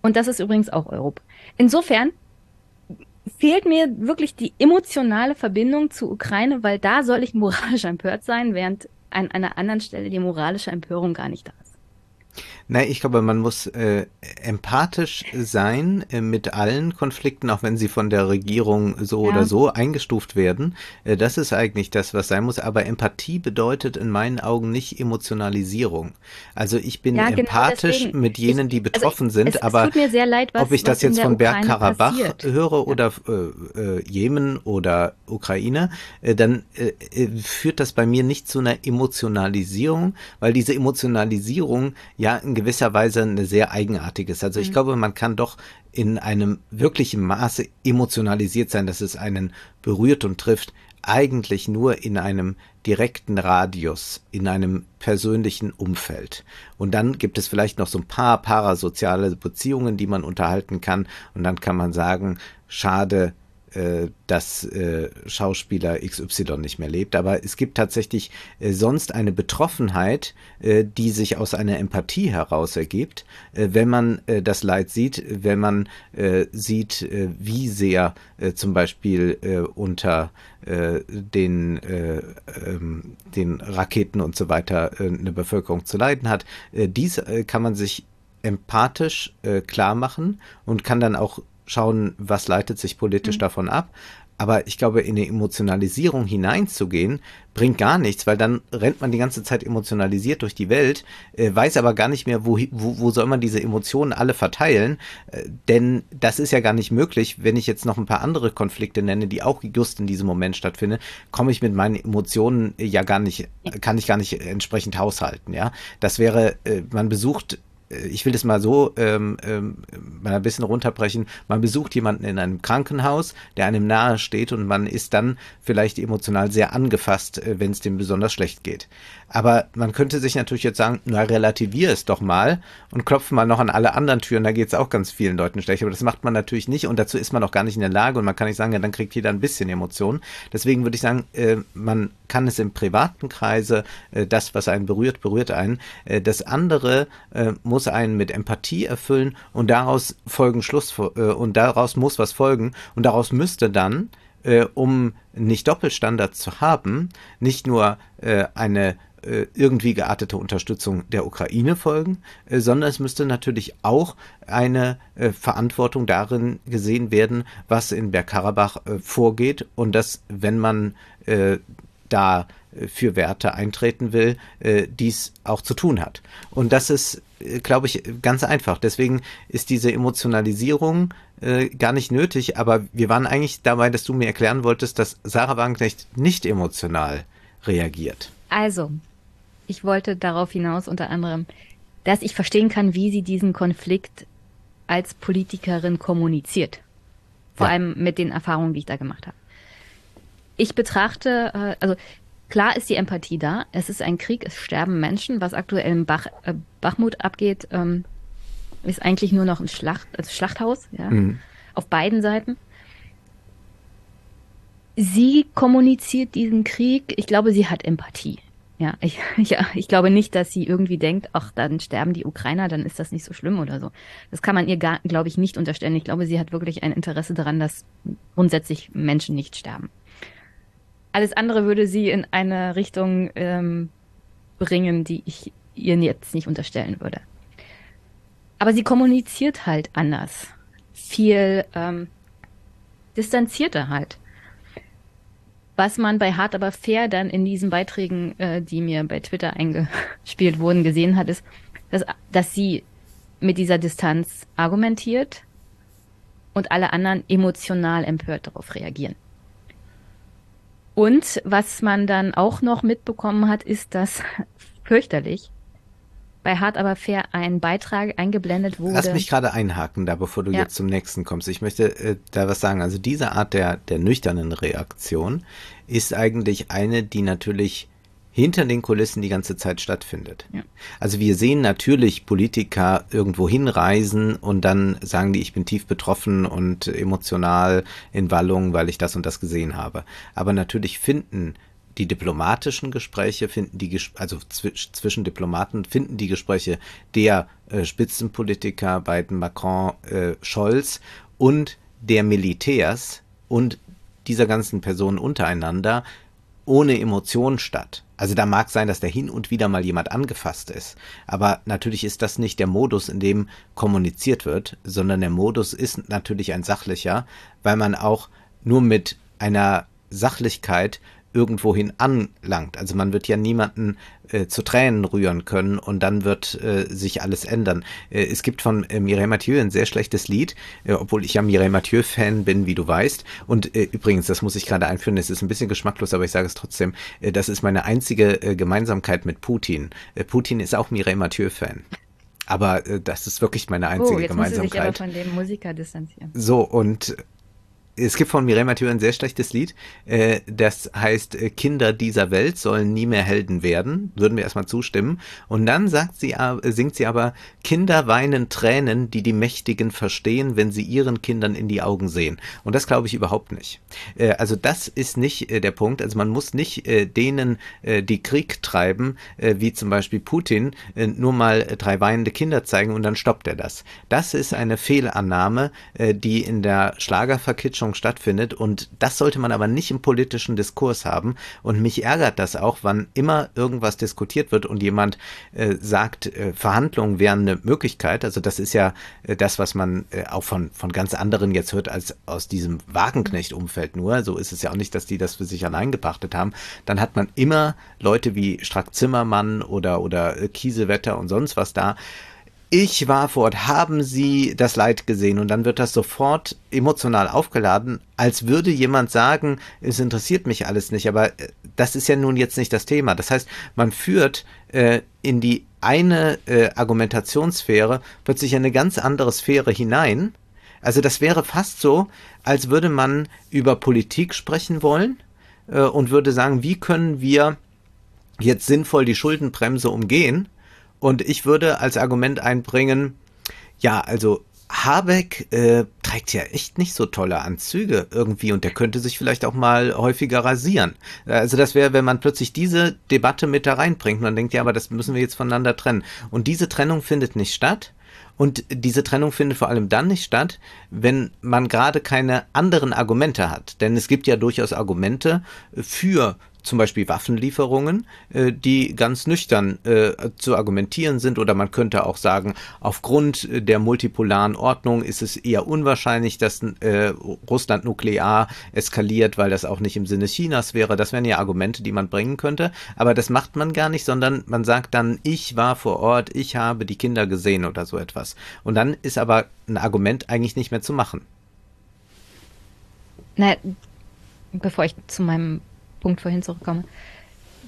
Und das ist übrigens auch Europa. Insofern fehlt mir wirklich die emotionale Verbindung zur Ukraine, weil da soll ich moralisch empört sein, während an einer anderen Stelle die moralische Empörung gar nicht da ist. Nein, ich glaube, man muss äh, empathisch sein äh, mit allen Konflikten, auch wenn sie von der Regierung so ja. oder so eingestuft werden. Äh, das ist eigentlich das, was sein muss. Aber Empathie bedeutet in meinen Augen nicht Emotionalisierung. Also ich bin ja, genau empathisch deswegen. mit jenen, die betroffen also ich, sind, es, aber es leid, was, ob ich das jetzt von Bergkarabach höre oder äh, äh, Jemen oder Ukraine, äh, dann äh, führt das bei mir nicht zu einer Emotionalisierung, weil diese Emotionalisierung ja in gewisser Weise eine sehr eigenartige ist. Also ich mhm. glaube, man kann doch in einem wirklichen Maße emotionalisiert sein, dass es einen berührt und trifft, eigentlich nur in einem direkten Radius, in einem persönlichen Umfeld. Und dann gibt es vielleicht noch so ein paar parasoziale Beziehungen, die man unterhalten kann. Und dann kann man sagen, schade, dass äh, Schauspieler XY nicht mehr lebt. Aber es gibt tatsächlich äh, sonst eine Betroffenheit, äh, die sich aus einer Empathie heraus ergibt, äh, wenn man äh, das Leid sieht, wenn man äh, sieht, äh, wie sehr äh, zum Beispiel äh, unter äh, den, äh, ähm, den Raketen und so weiter äh, eine Bevölkerung zu leiden hat. Äh, dies äh, kann man sich empathisch äh, klar machen und kann dann auch schauen, was leitet sich politisch mhm. davon ab. Aber ich glaube, in eine Emotionalisierung hineinzugehen, bringt gar nichts, weil dann rennt man die ganze Zeit emotionalisiert durch die Welt, äh, weiß aber gar nicht mehr, wo, wo, wo soll man diese Emotionen alle verteilen. Äh, denn das ist ja gar nicht möglich. Wenn ich jetzt noch ein paar andere Konflikte nenne, die auch just in diesem Moment stattfinden, komme ich mit meinen Emotionen ja gar nicht, kann ich gar nicht entsprechend haushalten. Ja, das wäre, äh, man besucht ich will das mal so ähm, ähm, mal ein bisschen runterbrechen. Man besucht jemanden in einem Krankenhaus, der einem nahe steht und man ist dann vielleicht emotional sehr angefasst, äh, wenn es dem besonders schlecht geht. Aber man könnte sich natürlich jetzt sagen, na, relativier es doch mal und klopf mal noch an alle anderen Türen, da geht es auch ganz vielen Leuten schlecht. Aber das macht man natürlich nicht und dazu ist man auch gar nicht in der Lage und man kann nicht sagen, ja, dann kriegt jeder ein bisschen Emotionen. Deswegen würde ich sagen, äh, man kann es im privaten Kreise, äh, das, was einen berührt, berührt einen. Äh, das andere äh, muss einen mit Empathie erfüllen und daraus folgen Schluss äh, und daraus muss was folgen und daraus müsste dann äh, um nicht Doppelstandards zu haben, nicht nur eine irgendwie geartete Unterstützung der Ukraine folgen, äh, sondern es müsste natürlich auch eine äh, Verantwortung darin gesehen werden, was in Bergkarabach vorgeht und dass, wenn man da für Werte eintreten will, dies auch zu tun hat. Und das ist, glaube ich, ganz einfach. Deswegen ist diese Emotionalisierung gar nicht nötig, aber wir waren eigentlich dabei, dass du mir erklären wolltest, dass Sarah Wagenknecht nicht emotional reagiert. Also, ich wollte darauf hinaus unter anderem, dass ich verstehen kann, wie sie diesen Konflikt als Politikerin kommuniziert. Vor ja. allem mit den Erfahrungen, die ich da gemacht habe. Ich betrachte, äh, also klar ist die Empathie da. Es ist ein Krieg, es sterben Menschen. Was aktuell im Bach, äh, Bachmut abgeht, ähm, ist eigentlich nur noch ein Schlacht, also Schlachthaus, ja, mhm. auf beiden Seiten. Sie kommuniziert diesen Krieg. Ich glaube, sie hat Empathie. Ja, ich, ja, ich glaube nicht, dass sie irgendwie denkt, ach, dann sterben die Ukrainer, dann ist das nicht so schlimm oder so. Das kann man ihr, gar, glaube ich, nicht unterstellen. Ich glaube, sie hat wirklich ein Interesse daran, dass grundsätzlich Menschen nicht sterben. Alles andere würde sie in eine Richtung ähm, bringen, die ich ihr jetzt nicht unterstellen würde. Aber sie kommuniziert halt anders. Viel, ähm, distanzierter halt. Was man bei Hart aber fair dann in diesen Beiträgen, äh, die mir bei Twitter eingespielt wurden, gesehen hat, ist, dass, dass sie mit dieser Distanz argumentiert und alle anderen emotional empört darauf reagieren. Und was man dann auch noch mitbekommen hat, ist, dass fürchterlich bei Hart aber fair ein Beitrag eingeblendet wurde. Lass mich gerade einhaken, da bevor du ja. jetzt zum nächsten kommst. Ich möchte äh, da was sagen. Also diese Art der, der nüchternen Reaktion ist eigentlich eine, die natürlich hinter den Kulissen die ganze Zeit stattfindet. Ja. Also wir sehen natürlich Politiker irgendwo hinreisen und dann sagen die, ich bin tief betroffen und emotional in Wallung, weil ich das und das gesehen habe. Aber natürlich finden die diplomatischen Gespräche finden die, also zwischen Diplomaten finden die Gespräche der äh, Spitzenpolitiker, beiden Macron, äh, Scholz und der Militärs und dieser ganzen Personen untereinander ohne Emotion statt. Also da mag sein, dass da hin und wieder mal jemand angefasst ist. Aber natürlich ist das nicht der Modus, in dem kommuniziert wird, sondern der Modus ist natürlich ein sachlicher, weil man auch nur mit einer Sachlichkeit irgendwohin anlangt. Also man wird ja niemanden äh, zu Tränen rühren können und dann wird äh, sich alles ändern. Äh, es gibt von äh, Mireille Mathieu ein sehr schlechtes Lied, äh, obwohl ich ja Mireille Mathieu-Fan bin, wie du weißt. Und äh, übrigens, das muss ich gerade einführen, es ist ein bisschen geschmacklos, aber ich sage es trotzdem, das ist meine einzige Gemeinsamkeit mit Putin. Putin ist auch Mireille Mathieu-Fan. Aber das ist wirklich meine einzige oh, jetzt Gemeinsamkeit. Muss aber von dem Musiker distanzieren. So, und es gibt von Mireille Mathieu ein sehr schlechtes Lied, äh, das heißt, äh, Kinder dieser Welt sollen nie mehr Helden werden. Würden wir erstmal zustimmen. Und dann sagt sie, äh, singt sie aber, Kinder weinen Tränen, die die Mächtigen verstehen, wenn sie ihren Kindern in die Augen sehen. Und das glaube ich überhaupt nicht. Also das ist nicht der Punkt. Also man muss nicht denen, die Krieg treiben, wie zum Beispiel Putin, nur mal drei weinende Kinder zeigen und dann stoppt er das. Das ist eine Fehlannahme, die in der Schlagerverkitschung Forschung stattfindet. Und das sollte man aber nicht im politischen Diskurs haben. Und mich ärgert das auch, wann immer irgendwas diskutiert wird und jemand äh, sagt, äh, Verhandlungen wären eine Möglichkeit, also das ist ja äh, das, was man äh, auch von, von ganz anderen jetzt hört als aus diesem Wagenknecht-Umfeld nur, so ist es ja auch nicht, dass die das für sich allein gepachtet haben, dann hat man immer Leute wie Strack Zimmermann oder, oder äh, Kiesewetter und sonst was da, ich war vor Ort, haben Sie das Leid gesehen? Und dann wird das sofort emotional aufgeladen, als würde jemand sagen, es interessiert mich alles nicht. Aber äh, das ist ja nun jetzt nicht das Thema. Das heißt, man führt äh, in die eine äh, Argumentationssphäre plötzlich eine ganz andere Sphäre hinein. Also das wäre fast so, als würde man über Politik sprechen wollen äh, und würde sagen, wie können wir jetzt sinnvoll die Schuldenbremse umgehen? Und ich würde als Argument einbringen, ja, also Habeck äh, trägt ja echt nicht so tolle Anzüge irgendwie und der könnte sich vielleicht auch mal häufiger rasieren. Also das wäre, wenn man plötzlich diese Debatte mit da reinbringt man denkt, ja, aber das müssen wir jetzt voneinander trennen. Und diese Trennung findet nicht statt. Und diese Trennung findet vor allem dann nicht statt, wenn man gerade keine anderen Argumente hat. Denn es gibt ja durchaus Argumente für zum Beispiel Waffenlieferungen, äh, die ganz nüchtern äh, zu argumentieren sind. Oder man könnte auch sagen, aufgrund der multipolaren Ordnung ist es eher unwahrscheinlich, dass äh, Russland nuklear eskaliert, weil das auch nicht im Sinne Chinas wäre. Das wären ja Argumente, die man bringen könnte. Aber das macht man gar nicht, sondern man sagt dann, ich war vor Ort, ich habe die Kinder gesehen oder so etwas. Und dann ist aber ein Argument eigentlich nicht mehr zu machen. Na, bevor ich zu meinem Punkt vorhin zurückkomme.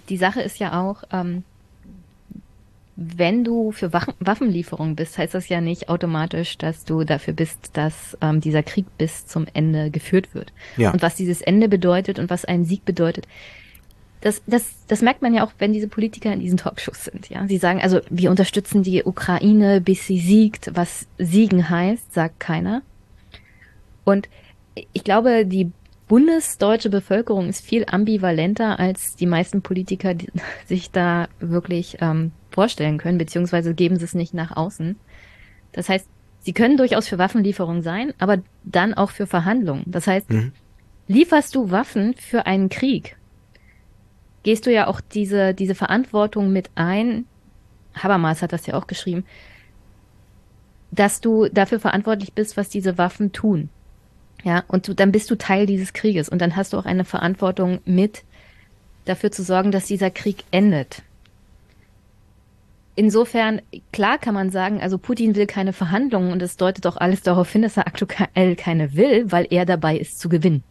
Die Sache ist ja auch, ähm, wenn du für Waffenlieferungen bist, heißt das ja nicht automatisch, dass du dafür bist, dass ähm, dieser Krieg bis zum Ende geführt wird. Ja. Und was dieses Ende bedeutet und was ein Sieg bedeutet, das, das, das merkt man ja auch, wenn diese Politiker in diesen Talkshows sind. Ja, sie sagen also, wir unterstützen die Ukraine, bis sie siegt. Was siegen heißt, sagt keiner. Und ich glaube, die bundesdeutsche Bevölkerung ist viel ambivalenter, als die meisten Politiker die sich da wirklich ähm, vorstellen können, beziehungsweise geben sie es nicht nach außen. Das heißt, sie können durchaus für Waffenlieferungen sein, aber dann auch für Verhandlungen. Das heißt, mhm. lieferst du Waffen für einen Krieg, gehst du ja auch diese, diese Verantwortung mit ein, Habermas hat das ja auch geschrieben, dass du dafür verantwortlich bist, was diese Waffen tun. Ja, und du, dann bist du Teil dieses Krieges und dann hast du auch eine Verantwortung mit dafür zu sorgen, dass dieser Krieg endet. Insofern, klar kann man sagen, also Putin will keine Verhandlungen und es deutet doch alles darauf hin, dass er aktuell keine will, weil er dabei ist zu gewinnen.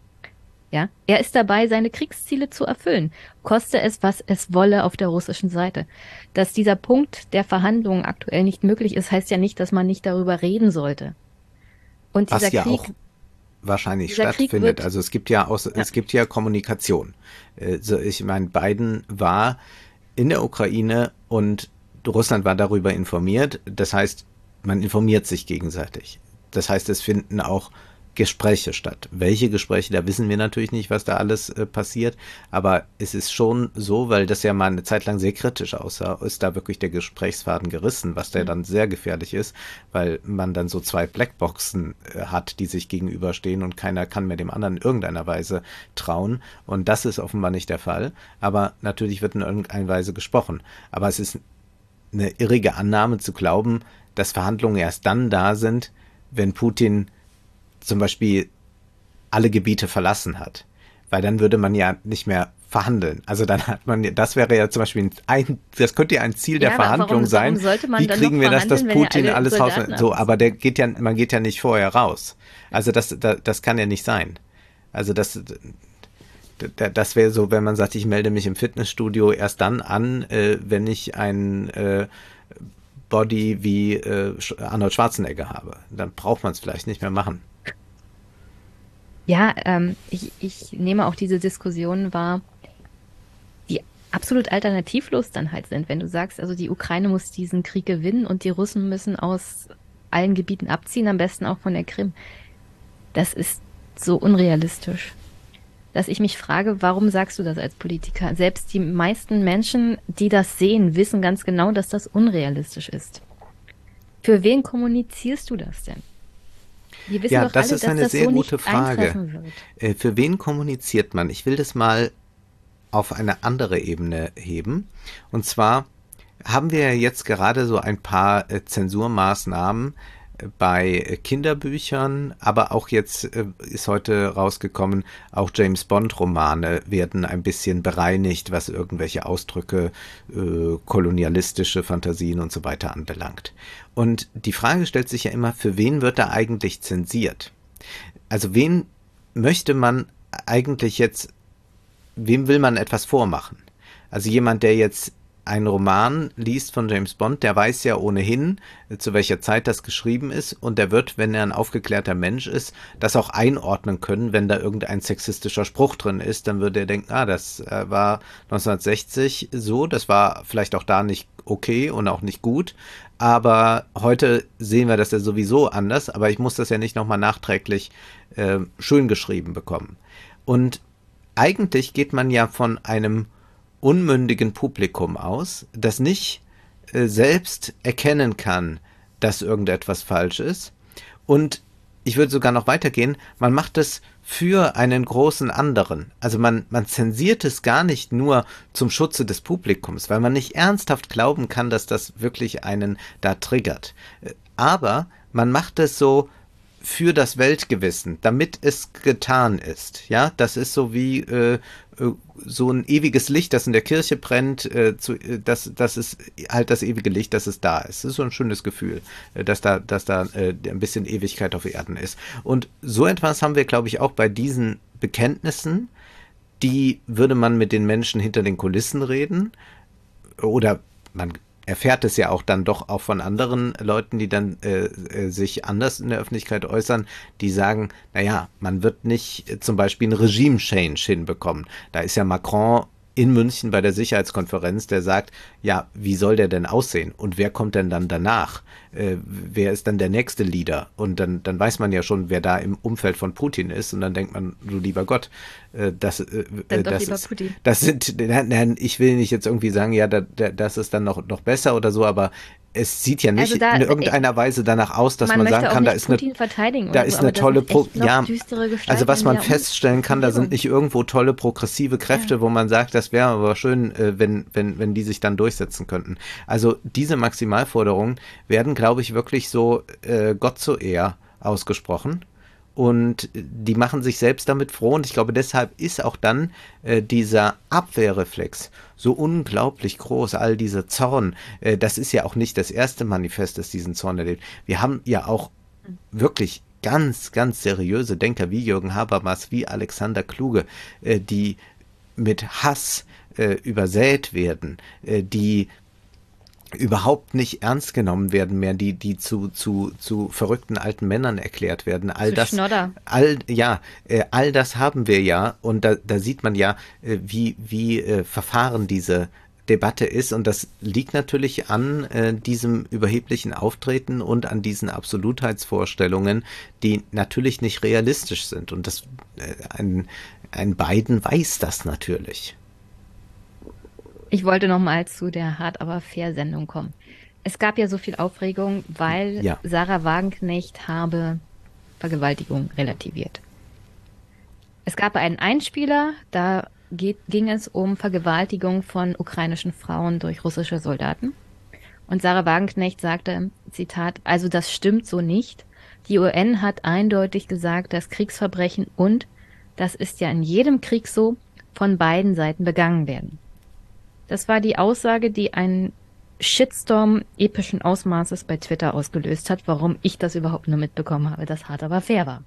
Ja, er ist dabei, seine Kriegsziele zu erfüllen, koste es, was es wolle auf der russischen Seite. Dass dieser Punkt der Verhandlungen aktuell nicht möglich ist, heißt ja nicht, dass man nicht darüber reden sollte. Und dieser was ja Krieg, auch wahrscheinlich stattfindet. Also es gibt ja, aus, ja. es gibt ja Kommunikation. Also ich meine, Biden war in der Ukraine und Russland war darüber informiert. Das heißt, man informiert sich gegenseitig. Das heißt, es finden auch Gespräche statt. Welche Gespräche, da wissen wir natürlich nicht, was da alles äh, passiert, aber es ist schon so, weil das ja mal eine Zeit lang sehr kritisch aussah, ist da wirklich der Gesprächsfaden gerissen, was der mhm. dann sehr gefährlich ist, weil man dann so zwei Blackboxen äh, hat, die sich gegenüberstehen und keiner kann mehr dem anderen in irgendeiner Weise trauen und das ist offenbar nicht der Fall, aber natürlich wird in irgendeiner Weise gesprochen, aber es ist eine irrige Annahme zu glauben, dass Verhandlungen erst dann da sind, wenn Putin zum Beispiel alle Gebiete verlassen hat. Weil dann würde man ja nicht mehr verhandeln. Also dann hat man, das wäre ja zum Beispiel ein, das könnte ja ein Ziel der ja, Verhandlung warum, sein. Warum Wie kriegen wir das, dass Putin alles raus, so, aber der geht ja, man geht ja nicht vorher raus. Also das, das, das kann ja nicht sein. Also das, das wäre so, wenn man sagt, ich melde mich im Fitnessstudio erst dann an, äh, wenn ich ein äh, Body wie äh, Arnold Schwarzenegger habe. Dann braucht man es vielleicht nicht mehr machen. Ja, ähm, ich, ich nehme auch diese Diskussion wahr, die absolut alternativlos dann halt sind. Wenn du sagst, also die Ukraine muss diesen Krieg gewinnen und die Russen müssen aus allen Gebieten abziehen, am besten auch von der Krim. Das ist so unrealistisch, dass ich mich frage, warum sagst du das als Politiker? Selbst die meisten Menschen, die das sehen, wissen ganz genau, dass das unrealistisch ist. Für wen kommunizierst du das denn? Ja, das alle, ist eine sehr so gute Frage. Äh, für wen kommuniziert man? Ich will das mal auf eine andere Ebene heben. Und zwar haben wir jetzt gerade so ein paar äh, Zensurmaßnahmen bei Kinderbüchern, aber auch jetzt äh, ist heute rausgekommen, auch James Bond Romane werden ein bisschen bereinigt, was irgendwelche Ausdrücke, äh, kolonialistische Fantasien und so weiter anbelangt. Und die Frage stellt sich ja immer, für wen wird da eigentlich zensiert? Also wen möchte man eigentlich jetzt, wem will man etwas vormachen? Also jemand, der jetzt einen Roman liest von James Bond, der weiß ja ohnehin, zu welcher Zeit das geschrieben ist. Und der wird, wenn er ein aufgeklärter Mensch ist, das auch einordnen können, wenn da irgendein sexistischer Spruch drin ist, dann würde er denken, ah, das äh, war 1960 so, das war vielleicht auch da nicht okay und auch nicht gut, aber heute sehen wir das ja sowieso anders, aber ich muss das ja nicht nochmal nachträglich äh, schön geschrieben bekommen. Und eigentlich geht man ja von einem unmündigen Publikum aus, das nicht äh, selbst erkennen kann, dass irgendetwas falsch ist. Und ich würde sogar noch weitergehen, man macht es für einen großen anderen. Also man, man zensiert es gar nicht nur zum Schutze des Publikums, weil man nicht ernsthaft glauben kann, dass das wirklich einen da triggert. Aber man macht es so für das Weltgewissen, damit es getan ist. Ja, das ist so wie äh, äh, so ein ewiges Licht, das in der Kirche brennt, äh, zu, äh, das, das ist halt das ewige Licht, dass es da ist. Das ist so ein schönes Gefühl, äh, dass da, dass da äh, ein bisschen Ewigkeit auf Erden ist. Und so etwas haben wir, glaube ich, auch bei diesen Bekenntnissen. Die würde man mit den Menschen hinter den Kulissen reden. Oder man erfährt es ja auch dann doch auch von anderen Leuten, die dann äh, äh, sich anders in der Öffentlichkeit äußern, die sagen, naja, man wird nicht zum Beispiel einen Regime-Change hinbekommen. Da ist ja Macron in München bei der Sicherheitskonferenz, der sagt, ja, wie soll der denn aussehen und wer kommt denn dann danach? Äh, wer ist dann der nächste Leader? Und dann, dann weiß man ja schon, wer da im Umfeld von Putin ist und dann denkt man, du lieber Gott, äh, das, äh, äh das, ist, das sind, ich will nicht jetzt irgendwie sagen, ja, da, da, das ist dann noch, noch besser oder so, aber es sieht ja nicht also da, in irgendeiner Weise danach aus, dass man, man sagen kann, da ist eine, da ist eine tolle, Pro ja, also was man feststellen kann, da sind nicht irgendwo tolle progressive Kräfte, ja. wo man sagt, das wäre aber schön, äh, wenn, wenn, wenn die sich dann durchsetzen könnten. Also diese Maximalforderungen werden, glaube ich, wirklich so äh, Gott zur Ehr ausgesprochen und die machen sich selbst damit froh und ich glaube, deshalb ist auch dann äh, dieser Abwehrreflex so unglaublich groß, all dieser Zorn. Äh, das ist ja auch nicht das erste Manifest, das diesen Zorn erlebt. Wir haben ja auch wirklich ganz, ganz seriöse Denker wie Jürgen Habermas, wie Alexander Kluge, äh, die mit Hass äh, übersät werden, äh, die überhaupt nicht ernst genommen werden mehr, die, die zu, zu, zu verrückten alten Männern erklärt werden. All zu das, Schnodder. all, ja, äh, all das haben wir ja und da, da sieht man ja, äh, wie, wie äh, verfahren diese Debatte ist und das liegt natürlich an äh, diesem überheblichen Auftreten und an diesen Absolutheitsvorstellungen, die natürlich nicht realistisch sind und das äh, ein, ein Biden weiß das natürlich. Ich wollte noch mal zu der Hart aber fair Sendung kommen. Es gab ja so viel Aufregung, weil ja. Sarah Wagenknecht habe Vergewaltigung relativiert. Es gab einen Einspieler, da geht, ging es um Vergewaltigung von ukrainischen Frauen durch russische Soldaten. Und Sarah Wagenknecht sagte, Zitat, also das stimmt so nicht. Die UN hat eindeutig gesagt, dass Kriegsverbrechen und, das ist ja in jedem Krieg so, von beiden Seiten begangen werden. Das war die Aussage, die einen Shitstorm epischen Ausmaßes bei Twitter ausgelöst hat, warum ich das überhaupt nur mitbekommen habe, dass hart aber fair war.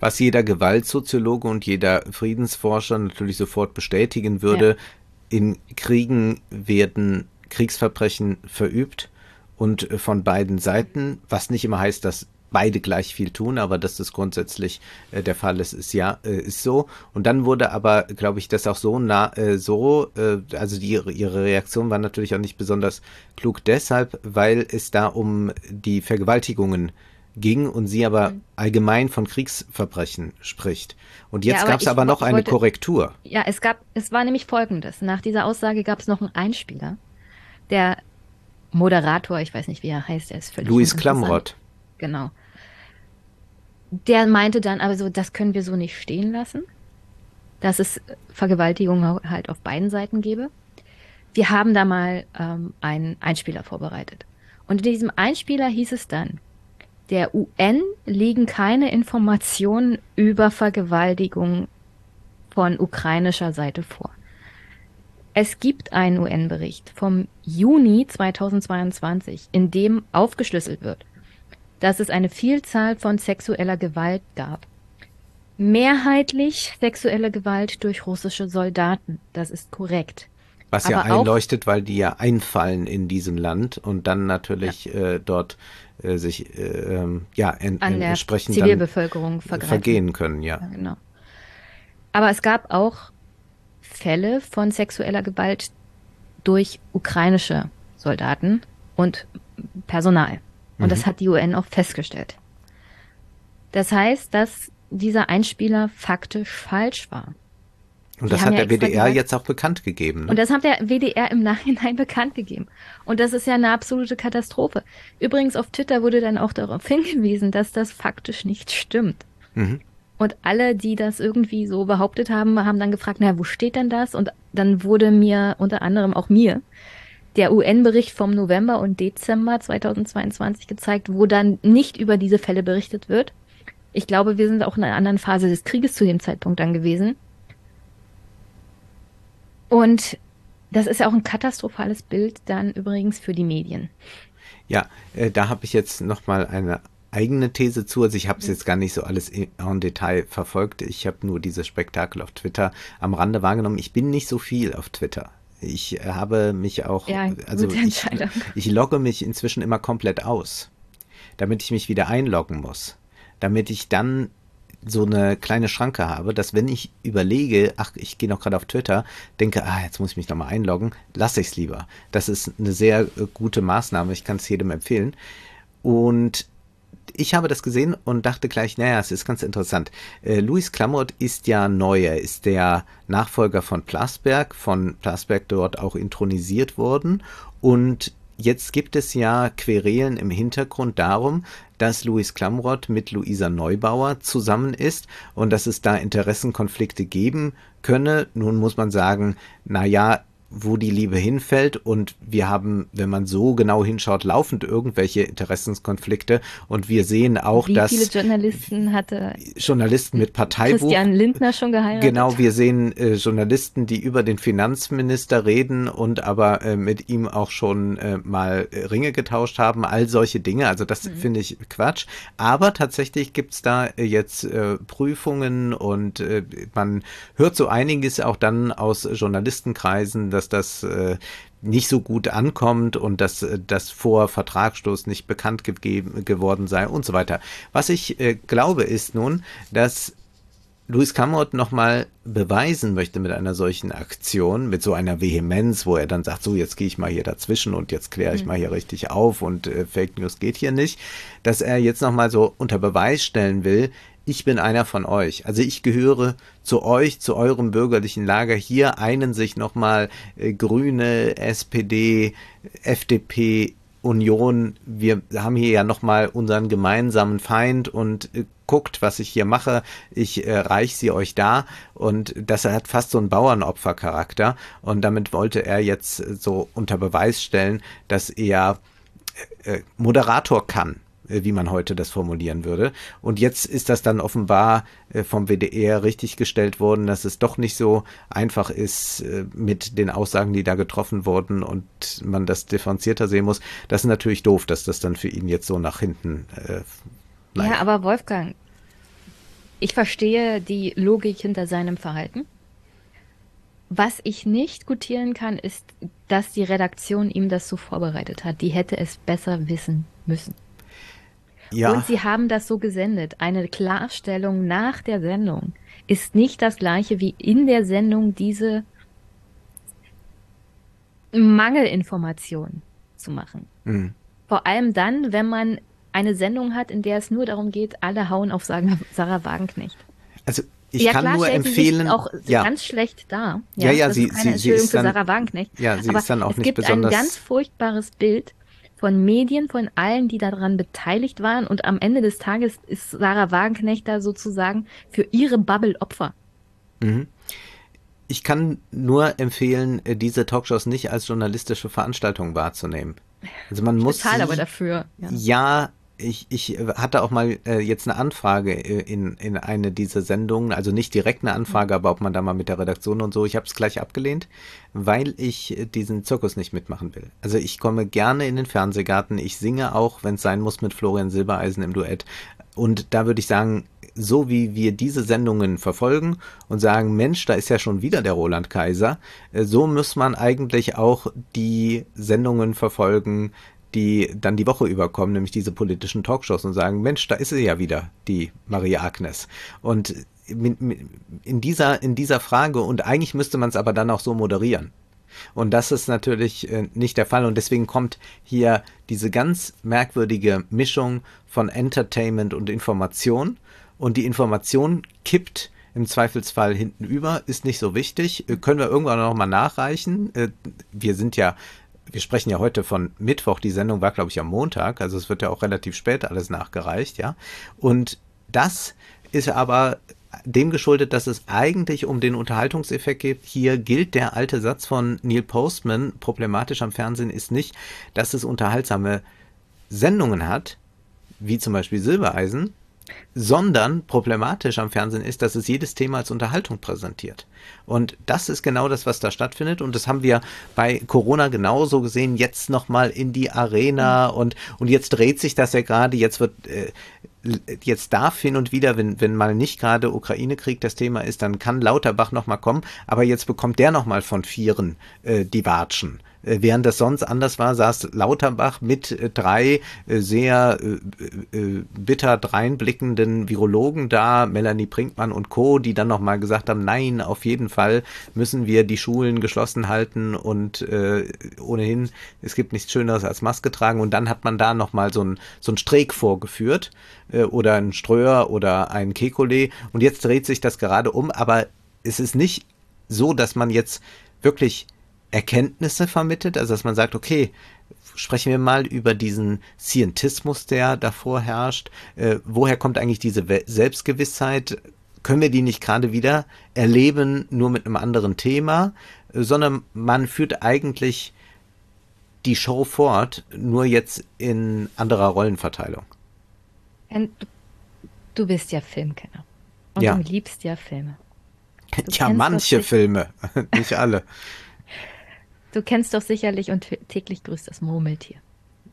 Was jeder Gewaltsoziologe und jeder Friedensforscher natürlich sofort bestätigen würde, ja. in Kriegen werden Kriegsverbrechen verübt und von beiden Seiten, was nicht immer heißt, dass beide gleich viel tun, aber dass das grundsätzlich äh, der Fall ist, ist ja äh, ist so. Und dann wurde aber, glaube ich, das auch so nah äh, so, äh, also die, ihre Reaktion war natürlich auch nicht besonders klug deshalb, weil es da um die Vergewaltigungen ging und sie aber mhm. allgemein von Kriegsverbrechen spricht. Und jetzt ja, gab es aber noch eine wollte, Korrektur. Ja, es gab, es war nämlich folgendes. Nach dieser Aussage gab es noch einen Einspieler, der Moderator, ich weiß nicht, wie er heißt, er ist völlig. Luis Klamrott. Genau. Der meinte dann aber so, das können wir so nicht stehen lassen, dass es Vergewaltigung halt auf beiden Seiten gäbe. Wir haben da mal ähm, einen Einspieler vorbereitet. Und in diesem Einspieler hieß es dann, der UN liegen keine Informationen über Vergewaltigung von ukrainischer Seite vor. Es gibt einen UN-Bericht vom Juni 2022, in dem aufgeschlüsselt wird, dass es eine Vielzahl von sexueller Gewalt gab. Mehrheitlich sexuelle Gewalt durch russische Soldaten, das ist korrekt. Was ja einleuchtet, weil die ja einfallen in diesem Land und dann natürlich ja. äh, dort äh, sich äh, ähm, ja en, An der entsprechend Zivilbevölkerung vergehen können, ja. ja. Genau. Aber es gab auch Fälle von sexueller Gewalt durch ukrainische Soldaten und Personal. Und mhm. das hat die UN auch festgestellt. Das heißt, dass dieser Einspieler faktisch falsch war. Und das hat ja der WDR gesagt, jetzt auch bekannt gegeben. Ne? Und das hat der WDR im Nachhinein bekannt gegeben. Und das ist ja eine absolute Katastrophe. Übrigens auf Twitter wurde dann auch darauf hingewiesen, dass das faktisch nicht stimmt. Mhm. Und alle, die das irgendwie so behauptet haben, haben dann gefragt, na, wo steht denn das? Und dann wurde mir unter anderem auch mir der UN-Bericht vom November und Dezember 2022 gezeigt, wo dann nicht über diese Fälle berichtet wird. Ich glaube, wir sind auch in einer anderen Phase des Krieges zu dem Zeitpunkt dann gewesen. Und das ist ja auch ein katastrophales Bild dann übrigens für die Medien. Ja, äh, da habe ich jetzt nochmal eine eigene These zu. Also ich habe es jetzt gar nicht so alles en Detail verfolgt. Ich habe nur dieses Spektakel auf Twitter am Rande wahrgenommen. Ich bin nicht so viel auf Twitter. Ich habe mich auch, ja, also ich, ich logge mich inzwischen immer komplett aus, damit ich mich wieder einloggen muss, damit ich dann so eine kleine Schranke habe, dass wenn ich überlege, ach, ich gehe noch gerade auf Twitter, denke, ah, jetzt muss ich mich nochmal einloggen, lasse ich es lieber. Das ist eine sehr äh, gute Maßnahme, ich kann es jedem empfehlen. Und ich habe das gesehen und dachte gleich, naja, es ist ganz interessant. Äh, Luis Klamroth ist ja neu, er ist der Nachfolger von Plasberg, von Plasberg dort auch intronisiert worden und Jetzt gibt es ja Querelen im Hintergrund darum, dass Luis Klamroth mit Luisa Neubauer zusammen ist und dass es da Interessenkonflikte geben könne. Nun muss man sagen, na ja, wo die Liebe hinfällt. Und wir haben, wenn man so genau hinschaut, laufend irgendwelche Interessenskonflikte. Und wir sehen auch, Wie dass viele Journalisten hatte Journalisten mit Parteibuch. Christian Lindner schon geheiratet? Genau, wir sehen äh, Journalisten, die über den Finanzminister reden und aber äh, mit ihm auch schon äh, mal äh, Ringe getauscht haben. All solche Dinge. Also das mhm. finde ich Quatsch. Aber tatsächlich gibt's da äh, jetzt äh, Prüfungen und man hört so einiges auch dann aus Journalistenkreisen, dass das äh, nicht so gut ankommt und dass äh, das vor Vertragsstoß nicht bekannt gegeben, geworden sei und so weiter. Was ich äh, glaube ist nun, dass Louis Kamot nochmal beweisen möchte mit einer solchen Aktion, mit so einer Vehemenz, wo er dann sagt, so jetzt gehe ich mal hier dazwischen und jetzt kläre ich mhm. mal hier richtig auf und äh, Fake News geht hier nicht, dass er jetzt nochmal so unter Beweis stellen will, ich bin einer von euch. Also ich gehöre zu euch, zu eurem bürgerlichen Lager. Hier einen sich nochmal äh, Grüne, SPD, FDP, Union. Wir haben hier ja nochmal unseren gemeinsamen Feind und äh, guckt, was ich hier mache. Ich äh, reich sie euch da. Und das hat fast so einen Bauernopfercharakter. Und damit wollte er jetzt so unter Beweis stellen, dass er äh, Moderator kann äh, wie man heute das formulieren würde. Und jetzt ist das dann offenbar äh, vom WDR richtig gestellt worden, dass es doch nicht so einfach ist äh, mit den Aussagen, die da getroffen wurden und man das differenzierter sehen muss. Das ist natürlich doof, dass das dann für ihn jetzt so nach hinten. Äh, ja, aber Wolfgang, ich verstehe die Logik hinter seinem Verhalten. Was ich nicht gutieren kann, ist, dass die Redaktion ihm das so vorbereitet hat. Die hätte es besser wissen müssen. Ja. Und sie haben das so gesendet. Eine Klarstellung nach der Sendung ist nicht das gleiche wie in der Sendung diese Mangelinformation zu machen. Mhm. Vor allem dann, wenn man eine Sendung hat, in der es nur darum geht, alle hauen auf Sarah Wagenknecht. Also ich ja, kann klar, nur empfehlen. Sie auch ja. ganz schlecht da. Ja, ja, ja sie, sie, sie ist dann, für Sarah Wagenknecht. Ja, sie Aber ist dann auch es nicht gibt besonders. ein ganz furchtbares Bild von Medien, von allen, die daran beteiligt waren. Und am Ende des Tages ist Sarah Wagenknecht da sozusagen für ihre Bubble Opfer. Mhm. Ich kann nur empfehlen, äh, diese Talkshows nicht als journalistische Veranstaltung wahrzunehmen. Also man ich muss. Bezahle aber dafür. Ja. ja, ich, ich hatte auch mal äh, jetzt eine Anfrage äh, in, in eine dieser Sendungen, also nicht direkt eine Anfrage, aber ob man da mal mit der Redaktion und so. Ich habe es gleich abgelehnt, weil ich äh, diesen Zirkus nicht mitmachen will. Also ich komme gerne in den Fernsehgarten, ich singe auch, wenn es sein muss, mit Florian Silbereisen im Duett. Und da würde ich sagen, so wie wir diese Sendungen verfolgen und sagen, Mensch, da ist ja schon wieder der Roland Kaiser, äh, so muss man eigentlich auch die Sendungen verfolgen, die dann die Woche überkommen, nämlich diese politischen Talkshows und sagen, Mensch, da ist sie ja wieder, die Maria Agnes. Und in dieser, in dieser Frage, und eigentlich müsste man es aber dann auch so moderieren. Und das ist natürlich äh, nicht der Fall. Und deswegen kommt hier diese ganz merkwürdige Mischung von Entertainment und Information. Und die Information kippt im Zweifelsfall hinten über, ist nicht so wichtig. Äh, können wir irgendwann noch mal nachreichen. Äh, wir sind ja wir sprechen ja heute von Mittwoch, die Sendung war, glaube ich, am Montag, also es wird ja auch relativ spät alles nachgereicht, ja. Und das ist aber dem geschuldet, dass es eigentlich um den Unterhaltungseffekt geht. Hier gilt der alte Satz von Neil Postman, problematisch am Fernsehen ist nicht, dass es unterhaltsame Sendungen hat, wie zum Beispiel Silbereisen, sondern problematisch am Fernsehen ist, dass es jedes Thema als Unterhaltung präsentiert. Und das ist genau das, was da stattfindet. Und das haben wir bei Corona genauso gesehen. Jetzt nochmal in die Arena und, und jetzt dreht sich das ja gerade. Jetzt wird, äh, jetzt darf hin und wieder, wenn, wenn mal nicht gerade Ukraine-Krieg das Thema ist, dann kann Lauterbach nochmal kommen. Aber jetzt bekommt der nochmal von Vieren äh, die Watschen. Äh, während das sonst anders war, saß Lauterbach mit äh, drei äh, sehr bitter dreinblickenden Virologen da, Melanie Brinkmann und Co., die dann nochmal gesagt haben, nein, auf jeden Fall müssen wir die Schulen geschlossen halten und äh, ohnehin, es gibt nichts Schöneres als Maske tragen. Und dann hat man da nochmal so ein, so ein Streeck vorgeführt äh, oder ein Ströer oder ein Kekulé. Und jetzt dreht sich das gerade um, aber es ist nicht so, dass man jetzt wirklich Erkenntnisse vermittelt, also dass man sagt, okay, sprechen wir mal über diesen Scientismus, der davor herrscht. Äh, woher kommt eigentlich diese We Selbstgewissheit? können wir die nicht gerade wieder erleben, nur mit einem anderen Thema, sondern man führt eigentlich die Show fort, nur jetzt in anderer Rollenverteilung. Du bist ja Filmkenner. Und ja. du liebst ja Filme. Du ja, manche Filme, nicht alle. Du kennst doch sicherlich und täglich grüßt das Murmeltier.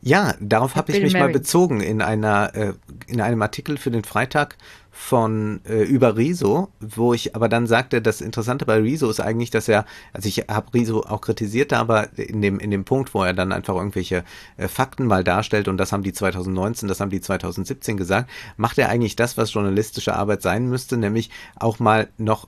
Ja, darauf habe ich mich Mary. mal bezogen in einer äh, in einem Artikel für den Freitag von äh, über Riso, wo ich aber dann sagte, das Interessante bei Riso ist eigentlich, dass er, also ich habe Riso auch kritisiert, aber in dem in dem Punkt, wo er dann einfach irgendwelche äh, Fakten mal darstellt und das haben die 2019, das haben die 2017 gesagt, macht er eigentlich das, was journalistische Arbeit sein müsste, nämlich auch mal noch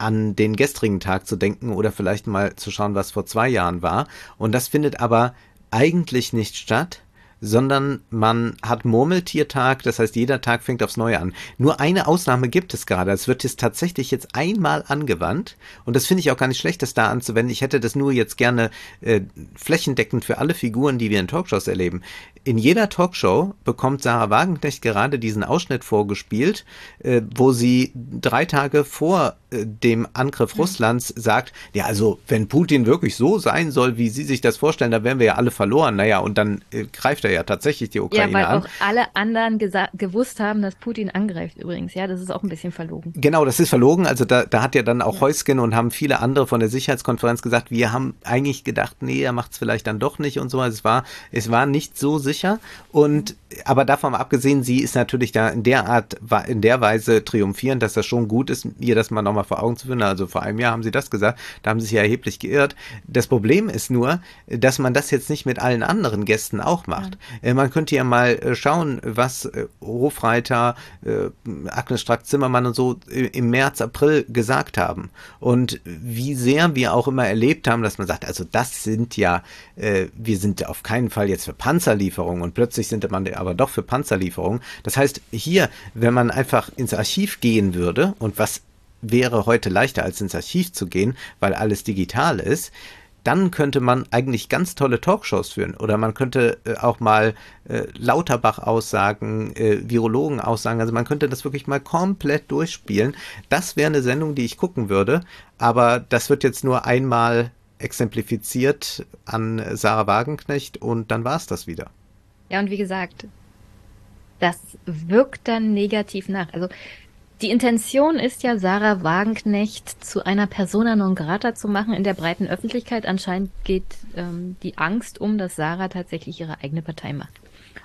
an den gestrigen Tag zu denken oder vielleicht mal zu schauen, was vor zwei Jahren war. Und das findet aber eigentlich nicht statt, sondern man hat Murmeltiertag, das heißt, jeder Tag fängt aufs Neue an. Nur eine Ausnahme gibt es gerade. Es wird jetzt tatsächlich jetzt einmal angewandt und das finde ich auch gar nicht schlecht, das da anzuwenden. Ich hätte das nur jetzt gerne äh, flächendeckend für alle Figuren, die wir in Talkshows erleben. In jeder Talkshow bekommt Sarah Wagenknecht gerade diesen Ausschnitt vorgespielt, äh, wo sie drei Tage vor dem Angriff. Russlands sagt, ja, also wenn Putin wirklich so sein soll, wie Sie sich das vorstellen, dann wären wir ja alle verloren. Naja, und dann äh, greift er ja tatsächlich die Ukraine an. Ja, weil an. auch alle anderen gewusst haben, dass Putin angreift übrigens. Ja, das ist auch ein bisschen verlogen. Genau, das ist verlogen. Also da, da hat ja dann auch ja. Heusgen und haben viele andere von der Sicherheitskonferenz gesagt, wir haben eigentlich gedacht, nee, er macht es vielleicht dann doch nicht und so. Also es war, es war nicht so sicher. Und aber davon abgesehen, sie ist natürlich da in der Art, in der Weise triumphierend, dass das schon gut ist, ihr das mal nochmal vor Augen zu finden. Also vor einem Jahr haben sie das gesagt, da haben sie sich ja erheblich geirrt. Das Problem ist nur, dass man das jetzt nicht mit allen anderen Gästen auch macht. Ja. Äh, man könnte ja mal äh, schauen, was äh, Hofreiter, Agnes Strack-Zimmermann und so im März, April gesagt haben. Und wie sehr wir auch immer erlebt haben, dass man sagt, also das sind ja, wir sind auf keinen Fall jetzt für Panzerlieferungen und plötzlich sind man aber doch für Panzerlieferungen. Das heißt, hier, wenn man einfach ins Archiv gehen würde und was wäre heute leichter als ins Archiv zu gehen, weil alles digital ist, dann könnte man eigentlich ganz tolle Talkshows führen. Oder man könnte äh, auch mal äh, Lauterbach-Aussagen, äh, Virologen-Aussagen, also man könnte das wirklich mal komplett durchspielen. Das wäre eine Sendung, die ich gucken würde, aber das wird jetzt nur einmal exemplifiziert an Sarah Wagenknecht und dann war es das wieder. Ja, und wie gesagt, das wirkt dann negativ nach. Also die Intention ist ja, Sarah Wagenknecht zu einer Persona non grata zu machen in der breiten Öffentlichkeit. Anscheinend geht ähm, die Angst um, dass Sarah tatsächlich ihre eigene Partei macht.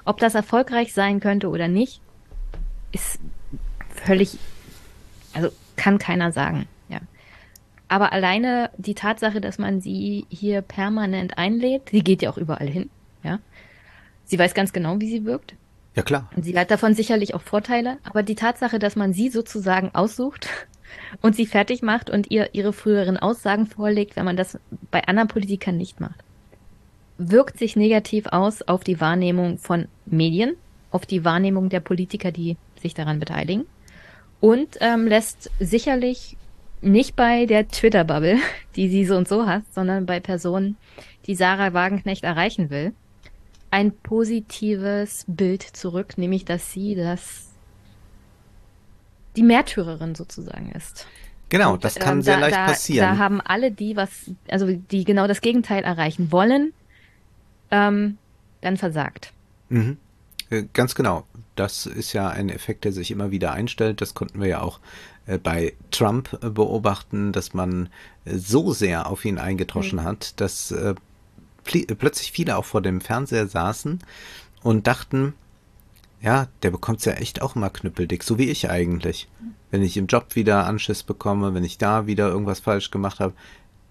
Ob das erfolgreich sein könnte oder nicht, ist völlig, also kann keiner sagen. Ja. Aber alleine die Tatsache, dass man sie hier permanent einlädt, sie geht ja auch überall hin, ja, Sie weiß ganz genau, wie sie wirkt. Ja, klar. Und sie hat davon sicherlich auch Vorteile. Aber die Tatsache, dass man sie sozusagen aussucht und sie fertig macht und ihr ihre früheren Aussagen vorlegt, wenn man das bei anderen Politikern nicht macht, wirkt sich negativ aus auf die Wahrnehmung von Medien, auf die Wahrnehmung der Politiker, die sich daran beteiligen und ähm, lässt sicherlich nicht bei der Twitter-Bubble, die sie so und so hat, sondern bei Personen, die Sarah Wagenknecht erreichen will, ein positives Bild zurück, nämlich dass sie das die Märtyrerin sozusagen ist. Genau, Und, das kann ähm, sehr da, leicht da, passieren. Da haben alle, die was, also die genau das Gegenteil erreichen wollen, ähm, dann versagt. Mhm. Äh, ganz genau. Das ist ja ein Effekt, der sich immer wieder einstellt. Das konnten wir ja auch äh, bei Trump äh, beobachten, dass man so sehr auf ihn eingetroschen mhm. hat, dass plötzlich viele auch vor dem Fernseher saßen und dachten, ja, der bekommt es ja echt auch immer knüppeldick, so wie ich eigentlich. Wenn ich im Job wieder Anschiss bekomme, wenn ich da wieder irgendwas falsch gemacht habe,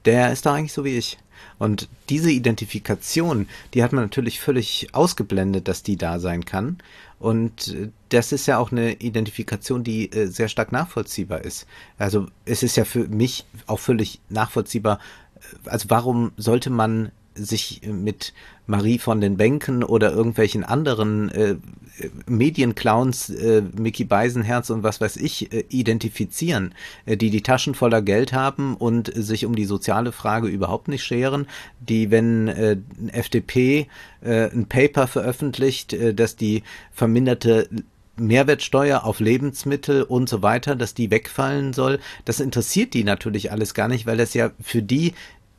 der ist doch eigentlich so wie ich. Und diese Identifikation, die hat man natürlich völlig ausgeblendet, dass die da sein kann. Und äh, das ist ja auch eine Identifikation, die äh, sehr stark nachvollziehbar ist. Also es ist ja für mich auch völlig nachvollziehbar. Äh, also warum sollte man sich mit Marie von den Bänken oder irgendwelchen anderen äh, Medienclowns, äh, Mickey Beisenherz und was weiß ich, äh, identifizieren, äh, die die Taschen voller Geld haben und sich um die soziale Frage überhaupt nicht scheren, die, wenn äh, FDP äh, ein Paper veröffentlicht, äh, dass die verminderte Mehrwertsteuer auf Lebensmittel und so weiter, dass die wegfallen soll. Das interessiert die natürlich alles gar nicht, weil das ja für die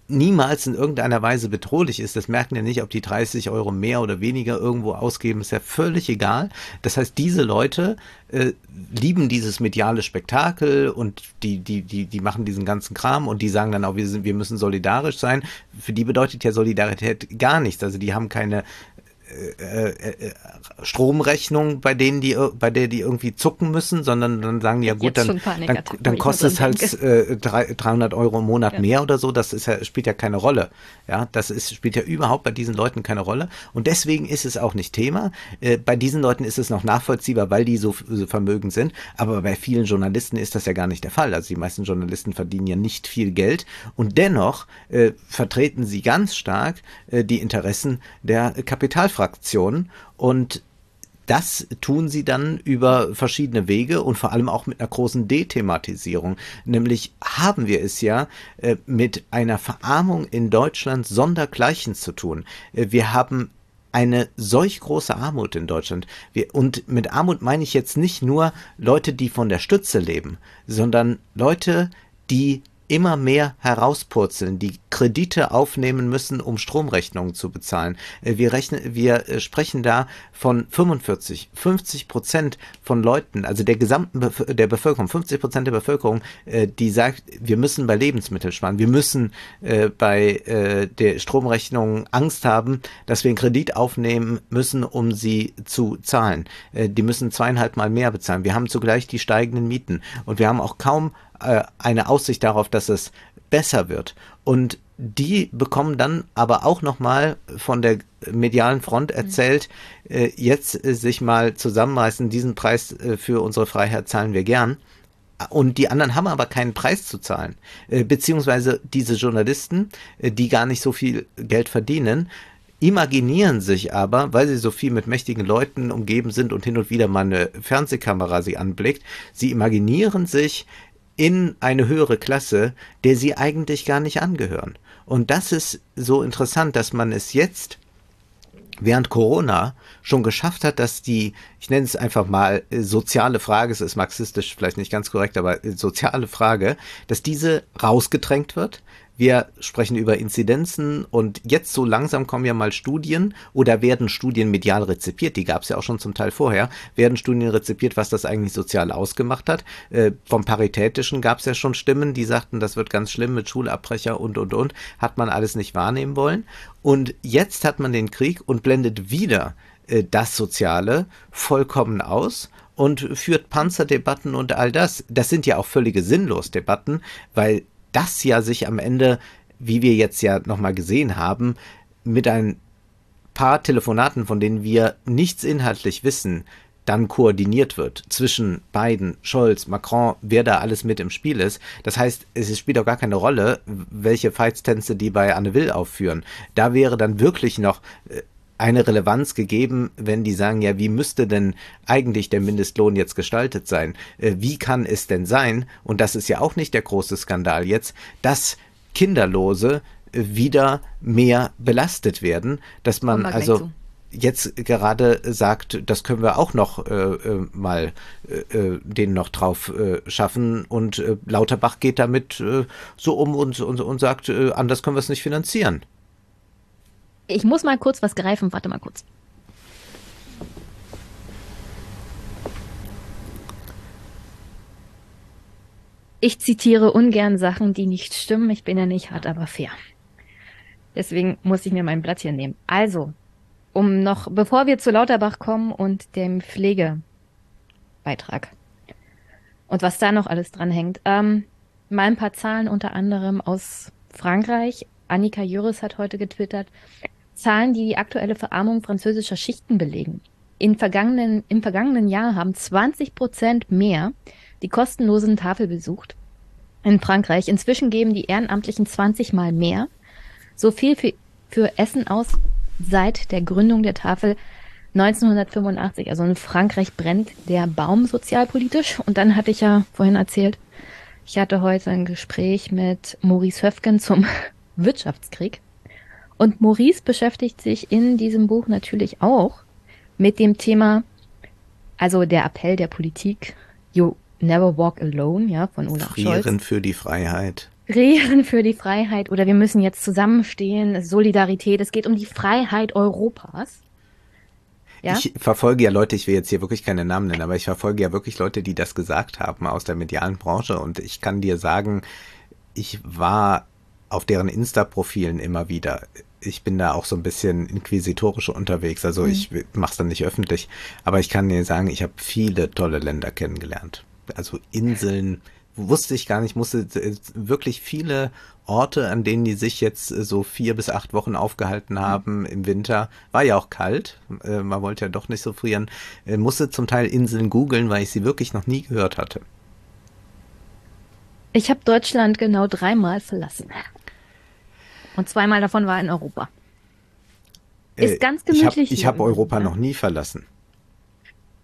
niemals in irgendeiner Weise bedrohlich ist. Das merken ja nicht, ob die 30 Euro mehr oder weniger irgendwo ausgeben, ist ja völlig egal. Das heißt, diese Leute äh, lieben dieses mediale Spektakel und die, die, die, die machen diesen ganzen Kram und die sagen dann auch, wir, sind, wir müssen solidarisch sein. Für die bedeutet ja Solidarität gar nichts. Also die haben keine äh, äh, Stromrechnung, bei denen die, bei der die irgendwie zucken müssen, sondern dann sagen die ja gut, dann, dann, dann kostet es halt äh, 300 Euro im Monat ja. mehr oder so. Das ist ja, spielt ja keine Rolle. Ja, das ist, spielt ja überhaupt bei diesen Leuten keine Rolle. Und deswegen ist es auch nicht Thema. Äh, bei diesen Leuten ist es noch nachvollziehbar, weil die so, so vermögend sind. Aber bei vielen Journalisten ist das ja gar nicht der Fall. Also die meisten Journalisten verdienen ja nicht viel Geld und dennoch äh, vertreten sie ganz stark äh, die Interessen der Kapitalfragen. Fraktionen und das tun sie dann über verschiedene Wege und vor allem auch mit einer großen Dethematisierung. Nämlich haben wir es ja äh, mit einer Verarmung in Deutschland sondergleichen zu tun. Äh, wir haben eine solch große Armut in Deutschland. Wir, und mit Armut meine ich jetzt nicht nur Leute, die von der Stütze leben, sondern Leute, die immer mehr herauspurzeln, die Kredite aufnehmen müssen, um Stromrechnungen zu bezahlen. Äh, wir, rechnen, wir äh, sprechen da von 45, 50 Prozent von Leuten, also der gesamten Bef der Bevölkerung, 50 Prozent der Bevölkerung, äh, die sagt, wir müssen bei Lebensmitteln sparen, wir müssen bei der Stromrechnung Angst haben, dass wir einen Kredit aufnehmen müssen, um sie zu zahlen. die müssen zweieinhalb Mal mehr bezahlen. Wir haben zugleich die steigenden Mieten und wir haben auch kaum äh, eine Aussicht darauf, dass es besser wird. Und die bekommen dann aber auch nochmal von der medialen Front mhm. erzählt, äh, jetzt äh, sich mal zusammenreißen, diesen Preis äh, für unsere Freiheit zahlen wir gern. Und die anderen haben aber keinen Preis zu zahlen. Äh, beziehungsweise diese Journalisten, äh, die gar nicht so viel Geld verdienen, imaginieren sich aber, weil sie so viel mit mächtigen Leuten umgeben sind und hin und wieder mal eine Fernsehkamera sie anblickt, sie imaginieren sich in eine höhere Klasse, der sie eigentlich gar nicht angehören. Und das ist so interessant, dass man es jetzt während Corona schon geschafft hat, dass die, ich nenne es einfach mal äh, soziale Frage, es ist marxistisch vielleicht nicht ganz korrekt, aber äh, soziale Frage, dass diese rausgedrängt wird, wir sprechen über Inzidenzen und jetzt so langsam kommen ja mal Studien oder werden Studien medial rezipiert, die gab es ja auch schon zum Teil vorher, werden Studien rezipiert, was das eigentlich sozial ausgemacht hat. Äh, vom Paritätischen gab es ja schon Stimmen, die sagten, das wird ganz schlimm mit Schulabbrecher und und und, hat man alles nicht wahrnehmen wollen. Und jetzt hat man den Krieg und blendet wieder äh, das Soziale vollkommen aus und führt Panzerdebatten und all das. Das sind ja auch völlige Sinnlos-Debatten, weil das ja sich am Ende, wie wir jetzt ja nochmal gesehen haben, mit ein paar Telefonaten, von denen wir nichts inhaltlich wissen, dann koordiniert wird zwischen Biden, Scholz, Macron, wer da alles mit im Spiel ist. Das heißt, es spielt auch gar keine Rolle, welche Feitstänze die bei Anne Will aufführen. Da wäre dann wirklich noch äh, eine Relevanz gegeben, wenn die sagen, ja, wie müsste denn eigentlich der Mindestlohn jetzt gestaltet sein? Äh, wie kann es denn sein, und das ist ja auch nicht der große Skandal jetzt, dass Kinderlose äh, wieder mehr belastet werden, dass man also jetzt gerade sagt, das können wir auch noch äh, äh mal äh, denen noch drauf äh, schaffen und Lauterbach geht damit so um und, und, und sagt, anders können wir es nicht finanzieren. Ich muss mal kurz was greifen. Warte mal kurz. Ich zitiere ungern Sachen, die nicht stimmen. Ich bin ja nicht hart, aber fair. Deswegen muss ich mir mein Blatt hier nehmen. Also, um noch, bevor wir zu Lauterbach kommen und dem Pflegebeitrag und was da noch alles dran hängt, ähm, mal ein paar Zahlen unter anderem aus Frankreich. Annika Juris hat heute getwittert, Zahlen, die die aktuelle Verarmung französischer Schichten belegen. In vergangenen, Im vergangenen Jahr haben 20 Prozent mehr die kostenlosen Tafel besucht in Frankreich. Inzwischen geben die Ehrenamtlichen 20 Mal mehr. So viel für, für Essen aus seit der Gründung der Tafel 1985. Also in Frankreich brennt der Baum sozialpolitisch. Und dann hatte ich ja vorhin erzählt, ich hatte heute ein Gespräch mit Maurice Höfgen zum Wirtschaftskrieg. Und Maurice beschäftigt sich in diesem Buch natürlich auch mit dem Thema Also der Appell der Politik, you never walk alone, ja, von Olaf Frieren Scholz. für die Freiheit. Frieren für die Freiheit oder wir müssen jetzt zusammenstehen, Solidarität, es geht um die Freiheit Europas. Ja? Ich verfolge ja Leute, ich will jetzt hier wirklich keine Namen nennen, aber ich verfolge ja wirklich Leute, die das gesagt haben aus der medialen Branche und ich kann dir sagen, ich war auf deren Insta-Profilen immer wieder. Ich bin da auch so ein bisschen inquisitorisch unterwegs, also Mhm. ich mache es dann nicht öffentlich, aber ich kann dir sagen, ich habe viele tolle Länder kennengelernt. Also Inseln, wusste ich gar nicht, musste äh, wirklich viele Orte, an denen die sich jetzt äh, so vier bis acht Wochen aufgehalten haben im Winter, war ja auch kalt, äh, man wollte ja doch nicht so frieren, musste zum Teil Inseln googeln, weil ich sie wirklich noch nie gehört hatte. Ich habe Deutschland genau dreimal verlassen. Und zweimal davon war in Europa. Ist Äh, ganz Ich habe gemütlich ich hier hab Europa noch nie verlassen.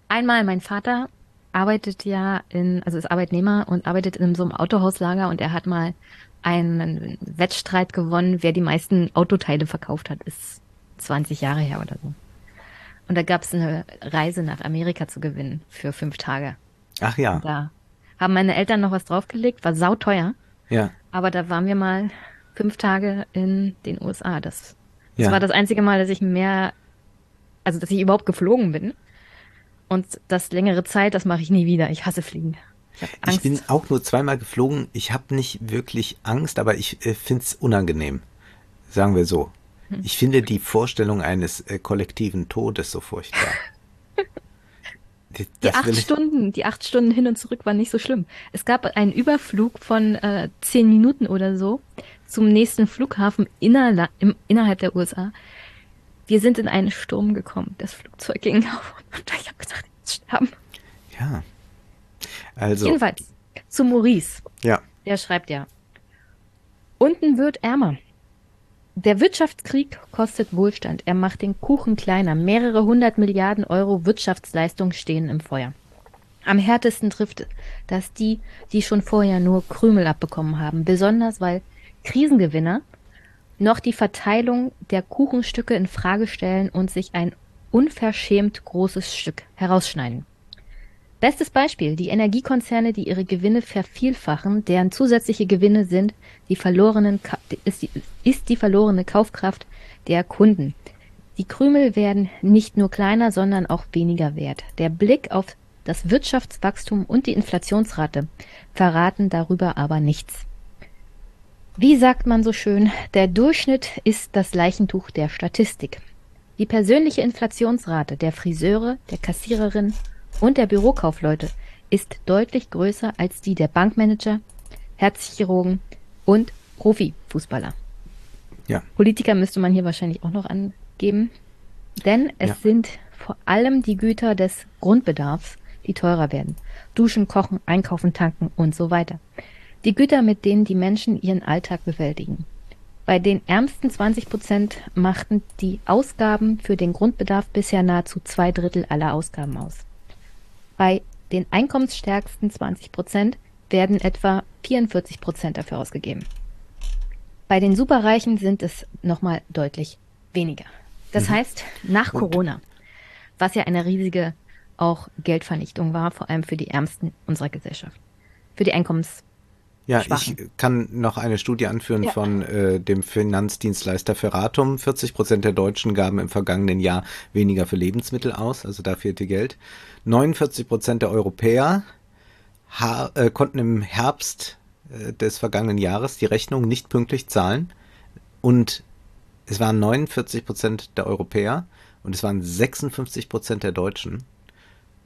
Einmal mein Vater arbeitet ja in, also ist Arbeitnehmer und arbeitet in so einem Autohauslager und er hat mal einen Wettstreit gewonnen, wer die meisten Autoteile verkauft hat. Ist 20 Jahre her oder so. Und da gab es eine Reise nach Amerika zu gewinnen für fünf Tage. Ach ja, Da haben meine Eltern noch was draufgelegt, war sauteuer, ja, aber da waren wir mal fünf Tage in den USA. Das, das Ja. war das einzige Mal, dass ich mehr, also dass ich überhaupt geflogen bin. Und das längere Zeit, das mache ich nie wieder. Ich hasse Fliegen. Ich Ich bin auch nur zweimal geflogen. Ich habe nicht wirklich Angst, aber ich äh, finde es unangenehm. Sagen wir so. Hm. Ich finde die Vorstellung eines äh, kollektiven Todes so furchtbar. Die- die acht Stunden, die acht Stunden hin und zurück waren nicht so schlimm. Es gab einen Überflug von äh, zehn Minuten oder so zum nächsten Flughafen innerla im, innerhalb der USA. Wir sind in einen Sturm gekommen. Das Flugzeug ging auf und ich habe gedacht, ich sterben. Ja. Also, Jedenfalls zu Maurice. ja. Der schreibt ja. Unten wird ärmer. Der Wirtschaftskrieg kostet Wohlstand. Er macht den Kuchen kleiner. Mehrere hundert Milliarden Euro Wirtschaftsleistung stehen im Feuer. Am härtesten trifft das die, die schon vorher nur Krümel abbekommen haben. Besonders weil Krisengewinner noch die Verteilung der Kuchenstücke in Frage stellen und sich ein unverschämt großes Stück herausschneiden. Bestes Beispiel, die Energiekonzerne, die ihre Gewinne vervielfachen, deren zusätzliche Gewinne sind die verlorenen, Ka- ist die, ist die verlorene Kaufkraft der Kunden. Die Krümel werden nicht nur kleiner, sondern auch weniger wert. Der Blick auf das Wirtschaftswachstum und die Inflationsrate verraten darüber aber nichts. Wie sagt man so schön, der Durchschnitt ist das Leichentuch der Statistik. Die persönliche Inflationsrate der Friseure, der Kassiererin und der Bürokaufleute ist deutlich größer als die der Bankmanager, Herzchirurgen und Profifußballer. Ja. Politiker müsste man hier wahrscheinlich auch noch angeben, denn es Ja. sind vor allem die Güter des Grundbedarfs, die teurer werden. Duschen, kochen, einkaufen, tanken und so weiter. Die Güter, mit denen die Menschen ihren Alltag bewältigen. Bei den ärmsten 20 Prozent machten die Ausgaben für den Grundbedarf bisher nahezu zwei Drittel aller Ausgaben aus. Bei den einkommensstärksten 20 Prozent werden etwa 44 Prozent dafür ausgegeben. Bei den Superreichen sind es nochmal deutlich weniger. Das heißt, nach Und- Corona, was ja eine riesige auch Geldvernichtung war, vor allem für die Ärmsten unserer Gesellschaft, für die Einkommens Ja, Schwachen. ich kann noch eine Studie anführen Ja. von äh, dem Finanzdienstleister Ferratum. 40 Prozent der Deutschen gaben im vergangenen Jahr weniger für Lebensmittel aus, also da fehlte Geld. 49 Prozent der Europäer äh, konnten im Herbst äh, des vergangenen Jahres die Rechnung nicht pünktlich zahlen und es waren 49 Prozent der Europäer und es waren 56 Prozent der Deutschen.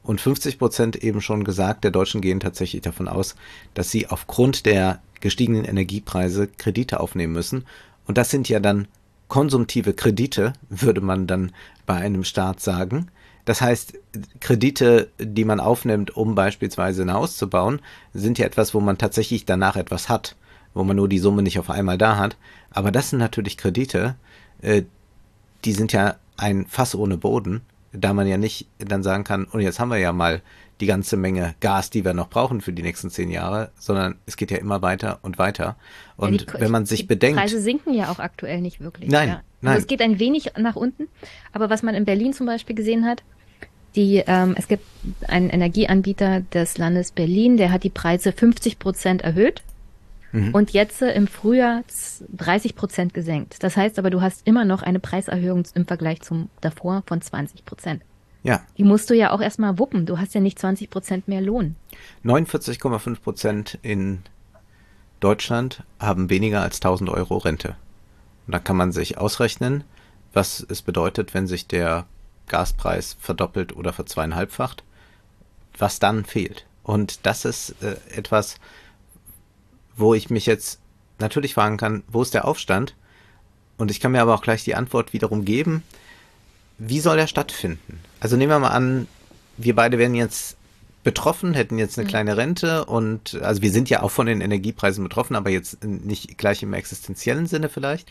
Und 50 Prozent eben schon gesagt, der Deutschen gehen tatsächlich davon aus, dass sie aufgrund der gestiegenen Energiepreise Kredite aufnehmen müssen. Und das sind ja dann konsumtive Kredite, würde man dann bei einem Staat sagen. Das heißt, Kredite, die man aufnimmt, um beispielsweise ein Haus zu bauen, sind ja etwas, wo man tatsächlich danach etwas hat, wo man nur die Summe nicht auf einmal da hat. Aber das sind natürlich Kredite, äh, die sind ja ein Fass ohne Boden, da man ja nicht dann sagen kann, und jetzt haben wir ja mal die ganze Menge Gas, die wir noch brauchen für die nächsten zehn Jahre, sondern es geht ja immer weiter und weiter. Und Ja, die- wenn man sich die bedenkt, Preise sinken ja auch aktuell nicht wirklich. Nein, ja. nein. Also es geht ein wenig nach unten, aber was man in Berlin zum Beispiel gesehen hat, Die, ähm, es gibt einen Energieanbieter des Landes Berlin, der hat die Preise 50 Prozent erhöht mhm. und jetzt äh, im Frühjahr 30 Prozent gesenkt. Das heißt aber, du hast immer noch eine Preiserhöhung im Vergleich zum davor von 20 Prozent. Ja. Die musst du ja auch erstmal wuppen. Du hast ja nicht 20 Prozent mehr Lohn. 49,5 Prozent in Deutschland haben weniger als 1000 Euro Rente. Und da kann man sich ausrechnen, was es bedeutet, wenn sich der Gaspreis verdoppelt oder verzweieinhalbfacht, was dann fehlt. Und das ist äh, etwas, wo ich mich jetzt natürlich fragen kann, wo ist der Aufstand? Und ich kann mir aber auch gleich die Antwort wiederum geben, wie soll der stattfinden? Also nehmen wir mal an, wir beide wären jetzt betroffen, hätten jetzt eine mhm. kleine Rente und also wir sind ja auch von den Energiepreisen betroffen, aber jetzt nicht gleich im existenziellen Sinne vielleicht.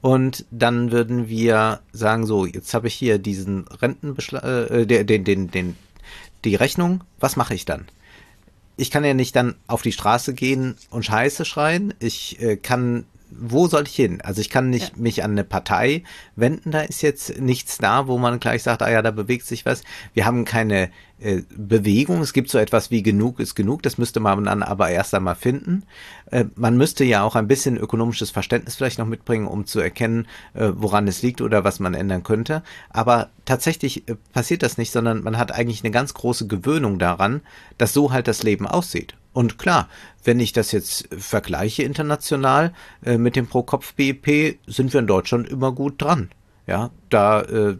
Und dann würden wir sagen, so, jetzt habe ich hier diesen Rentenbeschlag, äh, den, den, den, die Rechnung, was mache ich dann? Ich kann ja nicht dann auf die Straße gehen und Scheiße schreien. Ich äh, kann wo soll ich hin? Also ich kann nicht ja. mich an eine Partei wenden, da ist jetzt nichts da, wo man gleich sagt, ah ja, da bewegt sich was. Wir haben keine äh, Bewegung. Es gibt so etwas wie genug ist genug, das müsste man dann aber erst einmal finden. Äh, man müsste ja auch ein bisschen ökonomisches Verständnis vielleicht noch mitbringen, um zu erkennen, äh, woran es liegt oder was man ändern könnte. Aber tatsächlich äh, passiert das nicht, sondern man hat eigentlich eine ganz große Gewöhnung daran, dass so halt das Leben aussieht. Und klar, wenn ich das jetzt vergleiche international äh, mit dem Pro-Kopf-BIP, sind wir in Deutschland immer gut dran. Ja, da, äh,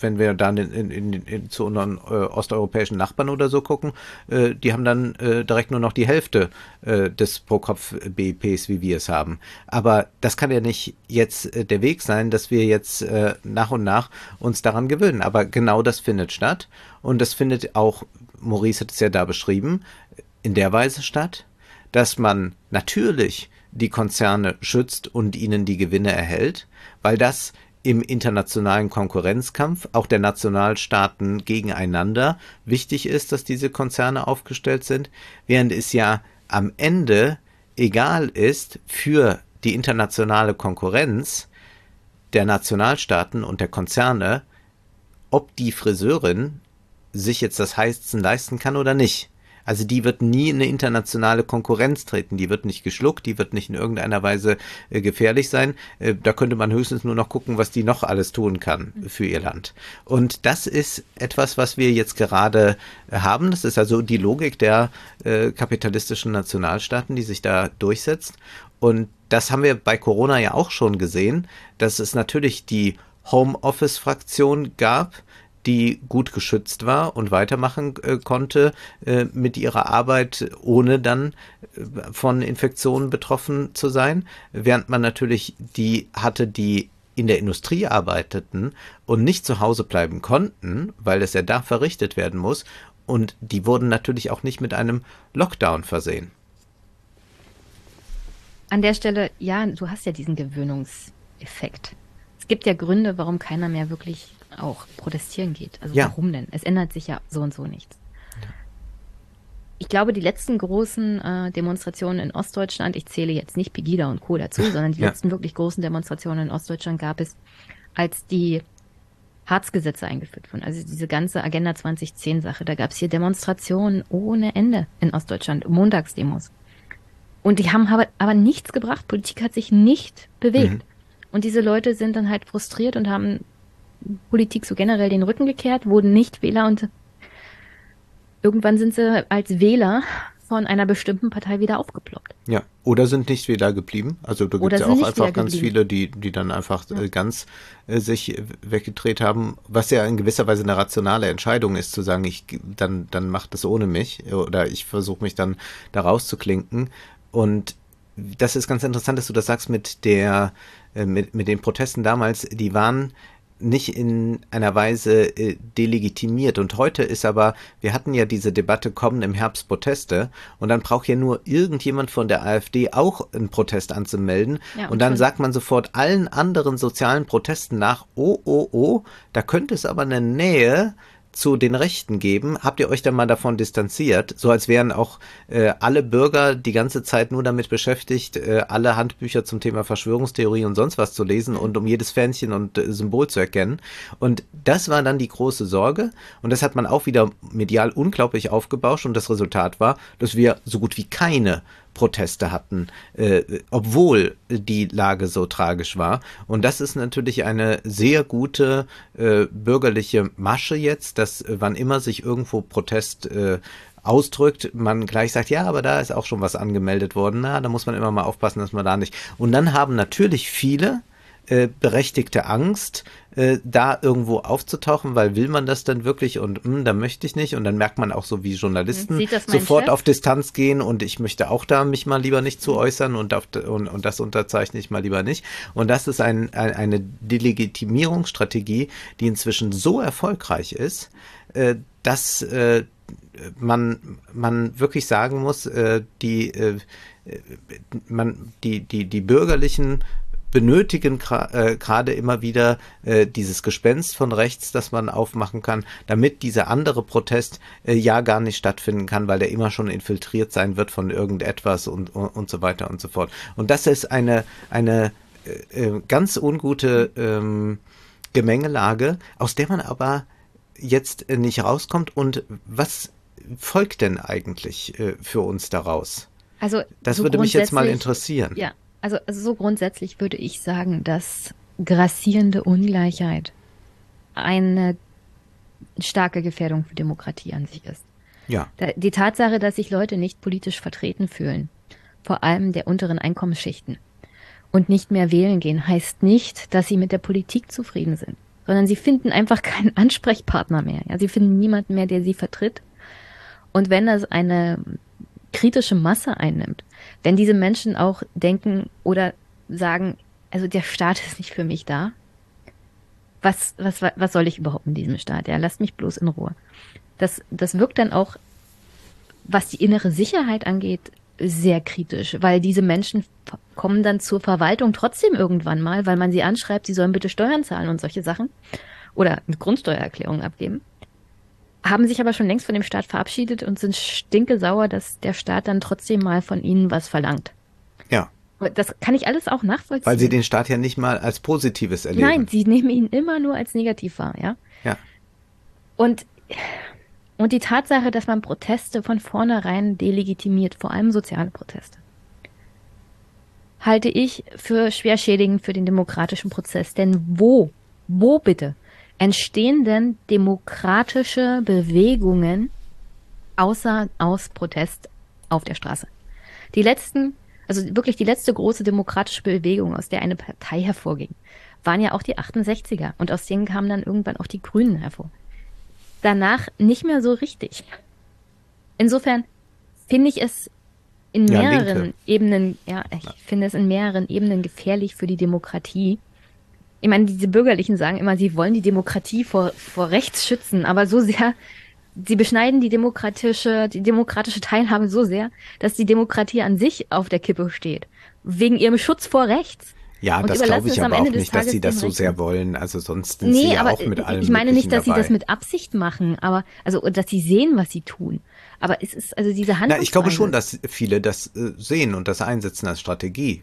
wenn wir dann in, in, in, zu unseren äh, osteuropäischen Nachbarn oder so gucken, äh, die haben dann äh, direkt nur noch die Hälfte äh, des Pro-Kopf-BIPs, wie wir es haben. Aber das kann ja nicht jetzt äh, der Weg sein, dass wir jetzt nach und nach uns daran gewöhnen. Aber genau das findet statt. Und das findet auch, Maurice hat es ja da beschrieben, in der Weise statt, dass man natürlich die Konzerne schützt und ihnen die Gewinne erhält, weil das im internationalen Konkurrenzkampf auch der Nationalstaaten gegeneinander wichtig ist, dass diese Konzerne aufgestellt sind, während es ja am Ende egal ist für die internationale Konkurrenz der Nationalstaaten und der Konzerne, ob die Friseurin sich jetzt das Heizen leisten kann oder nicht. Also die wird nie in eine internationale Konkurrenz treten. Die wird nicht geschluckt, die wird nicht in irgendeiner Weise äh, gefährlich sein. Äh, da könnte man höchstens nur noch gucken, was die noch alles tun kann für ihr Land. Und das ist etwas, was wir jetzt gerade äh, haben. Das ist also die Logik der äh, kapitalistischen Nationalstaaten, die sich da durchsetzt. Und das haben wir bei Corona ja auch schon gesehen, dass es natürlich die Homeoffice-Fraktion gab, die gut geschützt war und weitermachen äh, konnte äh, mit ihrer Arbeit, ohne dann äh, von Infektionen betroffen zu sein, während man natürlich die hatte, die in der Industrie arbeiteten und nicht zu Hause bleiben konnten, weil es ja da verrichtet werden muss, und die wurden natürlich auch nicht mit einem Lockdown versehen. An der Stelle, ja, du hast ja diesen Gewöhnungseffekt. Es gibt ja Gründe, warum keiner mehr wirklich auch protestieren geht. Also ja. warum denn? Es ändert sich ja so und so nichts. Ich glaube, die letzten großen äh, Demonstrationen in Ostdeutschland, ich zähle jetzt nicht Pegida und Co. dazu, sondern die ja. letzten wirklich großen Demonstrationen in Ostdeutschland gab es, als die Harzgesetze eingeführt wurden. Also diese ganze Agenda 2010 Sache. Da gab es hier Demonstrationen ohne Ende in Ostdeutschland, Montagsdemos. Und die haben aber, aber nichts gebracht. Politik hat sich nicht bewegt. Mhm. Und diese Leute sind dann halt frustriert und haben Politik so generell den Rücken gekehrt, wurden nicht Wähler und irgendwann sind sie als Wähler von einer bestimmten Partei wieder aufgeploppt. Ja, oder sind nicht Wähler geblieben. Also da gibt es ja auch einfach ganz viele, die, die dann einfach ja. äh, ganz äh, sich weggedreht haben, was ja in gewisser Weise eine rationale Entscheidung ist, zu sagen, ich dann, dann macht das ohne mich oder ich versuche mich dann da rauszuklinken. Und das ist ganz interessant, dass du das sagst mit der, äh, mit, mit den Protesten damals, die waren nicht in einer Weise äh, delegitimiert. Und heute ist aber, wir hatten ja diese Debatte, kommen im Herbst Proteste und dann braucht ja nur irgendjemand von der AfD auch einen Protest anzumelden. Ja, und, und dann sagt man sofort allen anderen sozialen Protesten nach, oh, oh, oh, da könnte es aber eine Nähe zu den Rechten geben, habt ihr euch dann mal davon distanziert, so als wären auch äh, alle Bürger die ganze Zeit nur damit beschäftigt, äh, alle Handbücher zum Thema Verschwörungstheorie und sonst was zu lesen und um jedes Fähnchen und äh, Symbol zu erkennen. Und das war dann die große Sorge. Und das hat man auch wieder medial unglaublich aufgebauscht. Und das Resultat war, dass wir so gut wie keine Proteste hatten, äh, obwohl die Lage so tragisch war. Und das ist natürlich eine sehr gute äh, bürgerliche Masche jetzt, dass äh, wann immer sich irgendwo Protest äh, ausdrückt, man gleich sagt, ja, aber da ist auch schon was angemeldet worden. Na, da muss man immer mal aufpassen, dass man da nicht. Und dann haben natürlich viele äh, berechtigte Angst, äh, da irgendwo aufzutauchen, weil will man das dann wirklich und mh, hm, da möchte ich nicht und dann merkt man auch so wie Journalisten sofort Chef? auf Distanz gehen und ich möchte auch da mich mal lieber nicht zu mhm. äußern und, auf, und, und das unterzeichne ich mal lieber nicht und das ist ein, ein, eine Delegitimierungsstrategie, die inzwischen so erfolgreich ist, äh, dass äh, man, man wirklich sagen muss, äh, die, äh, man, die, die, die bürgerlichen benötigen äh, gerade immer wieder äh, dieses Gespenst von rechts, das man aufmachen kann, damit dieser andere Protest äh, ja gar nicht stattfinden kann, weil der immer schon infiltriert sein wird von irgendetwas und, und, und so weiter und so fort. Und das ist eine, eine äh, äh ganz ungute ähm, Gemengelage, aus der man aber jetzt äh, nicht rauskommt. Und was folgt denn eigentlich für uns daraus? Also das so würde mich jetzt mal interessieren. Ja, also, also so grundsätzlich würde ich sagen, dass grassierende Ungleichheit eine starke Gefährdung für Demokratie an sich ist. Ja. Die Tatsache, dass sich Leute nicht politisch vertreten fühlen, vor allem der unteren Einkommensschichten, und nicht mehr wählen gehen, heißt nicht, dass sie mit der Politik zufrieden sind, sondern sie finden einfach keinen Ansprechpartner mehr. Ja, sie finden niemanden mehr, der sie vertritt. Und wenn das eine kritische Masse einnimmt, wenn diese Menschen auch denken oder sagen, also der Staat ist nicht für mich da, was, was, was soll ich überhaupt in diesem Staat? Ja, lasst mich bloß in Ruhe. Das, das wirkt dann auch, was die innere Sicherheit angeht, sehr kritisch, weil diese Menschen kommen dann zur Verwaltung trotzdem irgendwann mal, weil man sie anschreibt, sie sollen bitte Steuern zahlen und solche Sachen oder eine Grundsteuererklärung abgeben haben sich aber schon längst von dem Staat verabschiedet und sind stinke sauer, dass der Staat dann trotzdem mal von ihnen was verlangt. Ja. Das kann ich alles auch nachvollziehen. Weil sie den Staat ja nicht mal als Positives erleben. Nein, sie nehmen ihn immer nur als negativ wahr, ja. Ja. Und, und die Tatsache, dass man Proteste von vornherein delegitimiert, vor allem soziale Proteste, halte ich für schwer schädigend für den demokratischen Prozess. Denn wo, wo bitte entstehen denn demokratische Bewegungen außer aus Protest auf der Straße? Die letzten, also wirklich die letzte große demokratische Bewegung, aus der eine Partei hervorging, waren ja auch die 68er und aus denen kamen dann irgendwann auch die Grünen hervor. Danach nicht mehr so richtig. Insofern finde ich es in mehreren ja, Ebenen, ja, ich finde es in mehreren Ebenen gefährlich für die Demokratie, ich meine, diese Bürgerlichen sagen immer, sie wollen die Demokratie vor, vor rechts schützen, aber so sehr, sie beschneiden die demokratische, die demokratische Teilhabe so sehr, dass die Demokratie an sich auf der Kippe steht. Wegen ihrem Schutz vor rechts. Ja, das glaube ich aber auch nicht, dass sie das so sehr wollen. Also sonst sind nee, sie ja auch mit allem Ich meine nicht, dass dabei. sie das mit Absicht machen, aber also dass sie sehen, was sie tun. Aber es ist also diese Hand. ich glaube schon, dass viele das äh, sehen und das einsetzen als Strategie.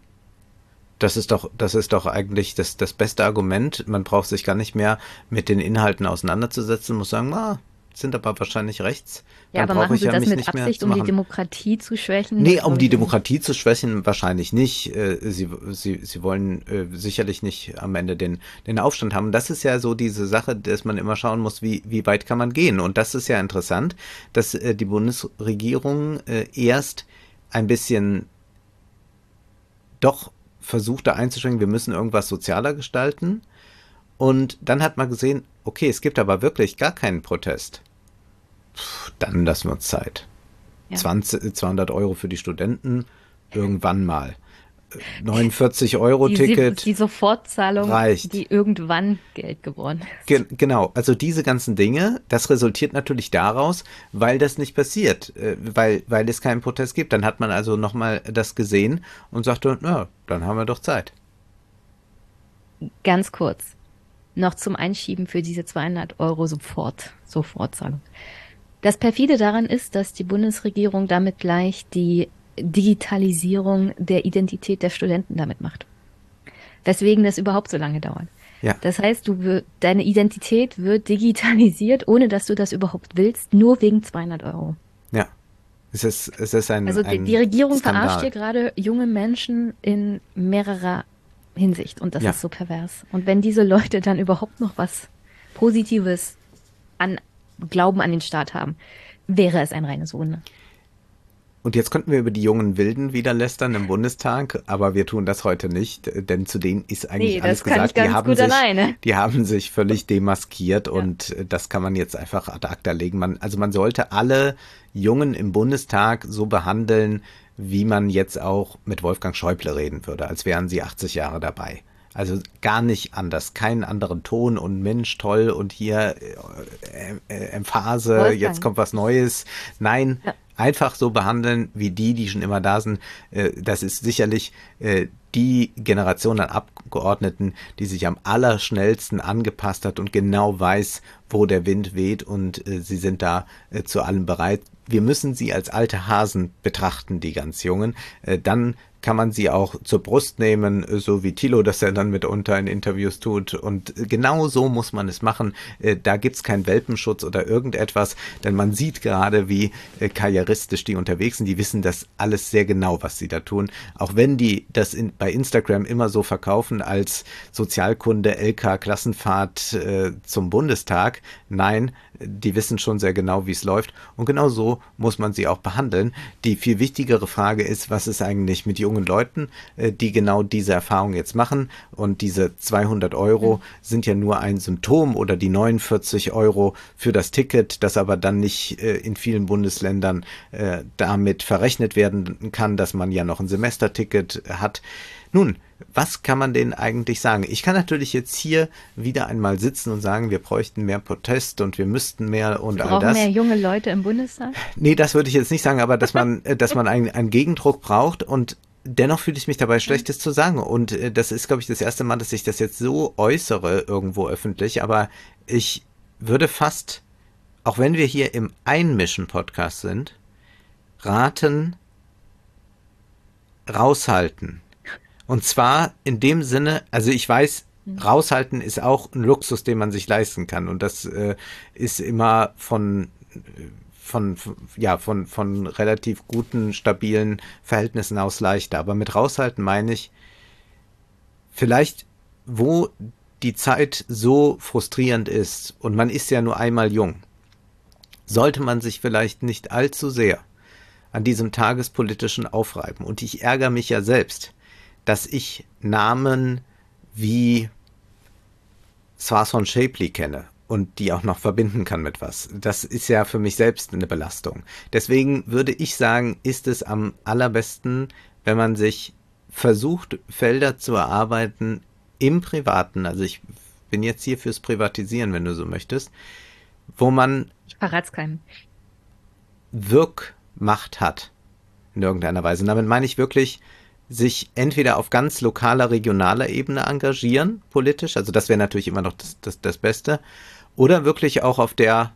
Das ist doch, das ist doch eigentlich das, das beste Argument. Man braucht sich gar nicht mehr mit den Inhalten auseinanderzusetzen, muss sagen, ah, sind aber wahrscheinlich rechts. Ja, aber machen Sie ja das mit Absicht, um die Demokratie zu schwächen? Nee, um die Demokratie zu schwächen wahrscheinlich nicht. Äh, sie, sie, sie wollen äh, sicherlich nicht am Ende den, den Aufstand haben. Das ist ja so diese Sache, dass man immer schauen muss, wie, wie weit kann man gehen. Und das ist ja interessant, dass äh, die Bundesregierung erst ein bisschen doch versucht da einzuschränken, wir müssen irgendwas sozialer gestalten. Und dann hat man gesehen, okay, es gibt aber wirklich gar keinen Protest. Puh, dann lassen wir uns Zeit. Ja. 20, 200 Euro für die Studenten, irgendwann mal. 49 Euro Ticket. Die, die Sofortzahlung, reicht. die irgendwann Geld geworden ist. Ge genau, also diese ganzen Dinge, das resultiert natürlich daraus, weil das nicht passiert, äh, weil, weil es keinen Protest gibt. Dann hat man also nochmal das gesehen und sagte, na, dann haben wir doch Zeit. Ganz kurz. noch zum Einschieben für diese 200 Euro sofort, Sofortzahlung. Das perfide daran ist, dass die Bundesregierung damit gleich die Digitalisierung der Identität der Studenten damit macht. Weswegen das überhaupt so lange dauert. Ja. Das heißt, du deine Identität wird digitalisiert, ohne dass du das überhaupt willst, nur wegen 200 Euro. Ja. Es ist, es ist ein. Also die, ein die Regierung Skandal. verarscht hier gerade junge Menschen in mehrerer Hinsicht und das ja. ist so pervers. Und wenn diese Leute dann überhaupt noch was Positives an Glauben an den Staat haben, wäre es ein reines Wunder. Und jetzt könnten wir über die jungen Wilden wieder lästern im Bundestag, aber wir tun das heute nicht, denn zu denen ist eigentlich nee, alles gesagt. die, haben sich, die haben sich völlig demaskiert ja. und das kann man jetzt einfach ad acta legen. Man, also man sollte alle Jungen im Bundestag so behandeln, wie man jetzt auch mit Wolfgang Schäuble reden würde, als wären sie 80 Jahre dabei. Also gar nicht anders, keinen anderen Ton und Mensch, toll und hier äh, äh, Emphase, Wolfgang. jetzt kommt was Neues. Nein, ja einfach so behandeln wie die, die schon immer da sind. Äh, das ist sicherlich äh, die Generation an Abgeordneten, die sich am allerschnellsten angepasst hat und genau weiß, wo der Wind weht und äh, sie sind da zu allem bereit. Wir müssen sie als alte Hasen betrachten, die ganz Jungen. dann kann man sie auch zur Brust nehmen, so wie Thilo das ja dann mitunter in Interviews tut. Und genau so muss man es machen. Äh, da gibt's keinen Welpenschutz oder irgendetwas, denn man sieht gerade, wie äh, karrieristisch die unterwegs sind. Die wissen das alles sehr genau, was sie da tun. Auch wenn die das in, bei Instagram immer so verkaufen als Sozialkunde LK Klassenfahrt äh, zum Bundestag. Nein, die wissen schon sehr genau, wie es läuft. Und genau so muss man sie auch behandeln. Die viel wichtigere Frage ist, was ist eigentlich mit jungen Leuten, äh, die genau diese Erfahrung jetzt machen? Und diese 200 Euro sind ja nur ein Symptom oder die 49 Euro für das Ticket, das aber dann nicht äh, in vielen Bundesländern äh, damit verrechnet werden kann, dass man ja noch ein Semesterticket hat. Nun, was kann man denen eigentlich sagen? Ich kann natürlich jetzt hier wieder einmal sitzen und sagen, wir bräuchten mehr Protest und wir müssten mehr und all das. mehr junge Leute im Bundestag? Nee, das würde ich jetzt nicht sagen, aber dass man, dass man einen, einen Gegendruck braucht und dennoch fühle ich mich dabei Schlechtes zu sagen. Und äh, das ist, glaube ich, das erste Mal, dass ich das jetzt so äußere irgendwo öffentlich. Aber ich würde fast, auch wenn wir hier im Einmischen-Podcast sind, raten, raushalten und zwar in dem Sinne, also ich weiß, mhm. raushalten ist auch ein Luxus, den man sich leisten kann. Und das äh, ist immer von, von, ja, von, von relativ guten, stabilen Verhältnissen aus leichter. Aber mit raushalten meine ich, vielleicht, wo die Zeit so frustrierend ist und man ist ja nur einmal jung, sollte man sich vielleicht nicht allzu sehr an diesem tagespolitischen aufreiben. Und ich ärgere mich ja selbst, dass ich Namen wie Swason Shapley kenne und die auch noch verbinden kann mit was. Das ist ja für mich selbst eine Belastung. Deswegen würde ich sagen, ist es am allerbesten, wenn man sich versucht, Felder zu erarbeiten im Privaten. Also ich bin jetzt hier fürs Privatisieren, wenn du so möchtest, wo man ich verrat's keinem. Wirkmacht hat in irgendeiner Weise. Und damit meine ich wirklich sich entweder auf ganz lokaler, regionaler Ebene engagieren, politisch, also das wäre natürlich immer noch das, das, das Beste, oder wirklich auch auf der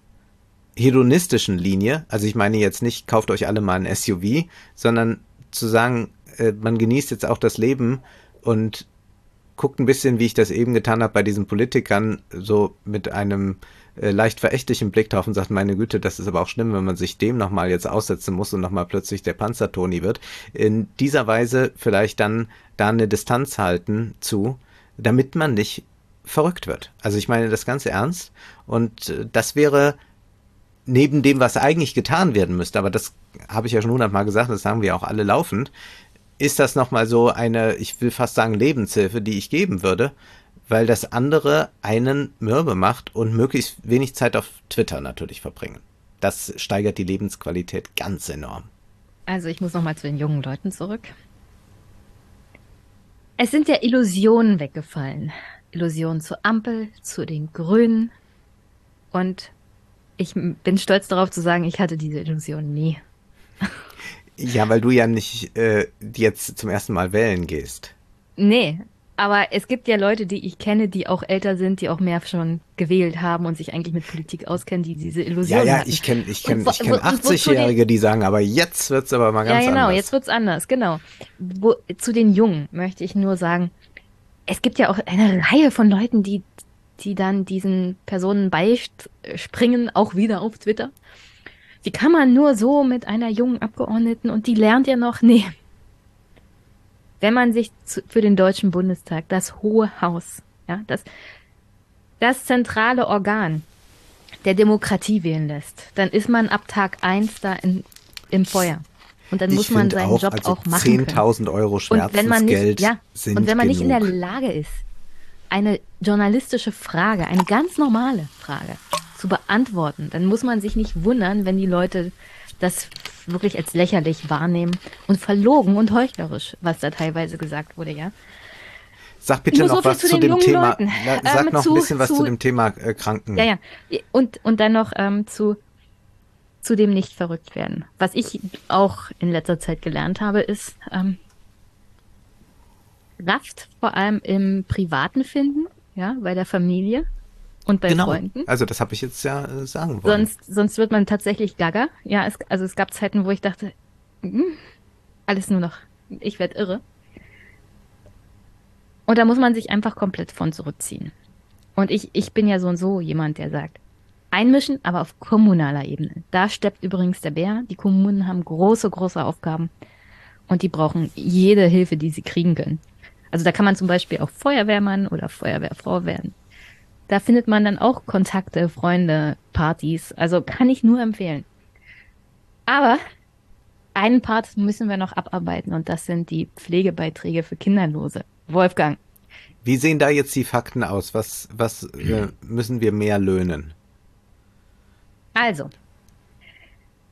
hedonistischen Linie, also ich meine jetzt nicht, kauft euch alle mal ein SUV, sondern zu sagen, äh, man genießt jetzt auch das Leben und guckt ein bisschen, wie ich das eben getan habe bei diesen Politikern, so mit einem äh, leicht verächtlichen Blick drauf und sagt, meine Güte, das ist aber auch schlimm, wenn man sich dem nochmal jetzt aussetzen muss und nochmal plötzlich der Panzertoni wird. In dieser Weise vielleicht dann da eine Distanz halten zu, damit man nicht verrückt wird. Also ich meine das ganz ernst und äh, das wäre neben dem, was eigentlich getan werden müsste, aber das habe ich ja schon hundertmal gesagt, das sagen wir auch alle laufend, ist das nochmal so eine, ich will fast sagen, Lebenshilfe, die ich geben würde, weil das andere einen mürbe macht und möglichst wenig Zeit auf Twitter natürlich verbringen. Das steigert die Lebensqualität ganz enorm. Also ich muss nochmal zu den jungen Leuten zurück. Es sind ja Illusionen weggefallen. Illusionen zur Ampel, zu den Grünen. Und ich bin stolz darauf zu sagen, ich hatte diese Illusionen nie. Ja, weil du ja nicht äh, jetzt zum ersten Mal wählen gehst. Nee, Aber es gibt ja Leute, die ich kenne, die auch älter sind, die auch mehr schon gewählt haben und sich eigentlich mit Politik auskennen, die diese Illusion Ja, ja, hatten. ich kenne ich kenn, ich kenn wo- und wozu 80-Jährige, die sagen, aber jetzt wird's aber mal ganz ja, genau, anders. jetzt wird's anders, genau. Wo, zu den Jungen möchte ich nur sagen, es gibt ja auch eine Reihe von Leuten, die, die dann diesen Personen beispringen, auch wieder auf Twitter. Wie kann man nur so mit einer jungen Abgeordneten und die lernt ja noch? Nee. Wenn man sich zu, für den Deutschen Bundestag, das Hohe Haus, ja, das, das zentrale Organ der Demokratie wählen lässt, dann ist man ab Tag eins da in, im Feuer. Und dann ich muss man seinen auch, Job also auch machen können. 10.000 Euro Und wenn man Schmerzensgeld nicht, ja, sind und wenn man nicht in der genug. Lage ist, eine journalistische Frage, eine ganz normale Frage zu beantworten, dann muss man sich nicht wundern, wenn die Leute das wirklich als lächerlich wahrnehmen und verlogen und heuchlerisch, was da teilweise gesagt wurde, ja. Sag bitte noch so was zu zu dem Thema. Na, sag Ähm, noch zu- ein bisschen was zu- zu dem Thema äh, Kranken. Ja, ja. Und, und dann noch ähm, zu, zu dem nicht verrückt werden. Was ich auch in letzter Zeit gelernt habe, ist ähm, Kraft vor allem im Privaten finden, ja, bei der Familie und bei Genau. Freunden. Also das habe ich jetzt ja äh, sagen wollen. Sonst, sonst wird man tatsächlich gaga. Ja, es, also es gab Zeiten, wo ich dachte, hm, alles nur noch, ich werde irre. Und da muss man sich einfach komplett von zurückziehen. Und ich, ich bin ja so und so jemand, der sagt, einmischen, aber auf kommunaler Ebene. Da steppt übrigens der Bär. Die Kommunen haben große, große Aufgaben und die brauchen jede Hilfe, die sie kriegen können. Also da kann man zum Beispiel auch Feuerwehrmann oder Feuerwehrfrau werden. Da findet man dann auch Kontakte, Freunde, Partys. Also kann ich nur empfehlen. Aber einen Part müssen wir noch abarbeiten und das sind die Pflegebeiträge für Kinderlose. Wolfgang, Wie sehen da jetzt die Fakten aus? Was, was äh, müssen wir mehr löhnen? Also.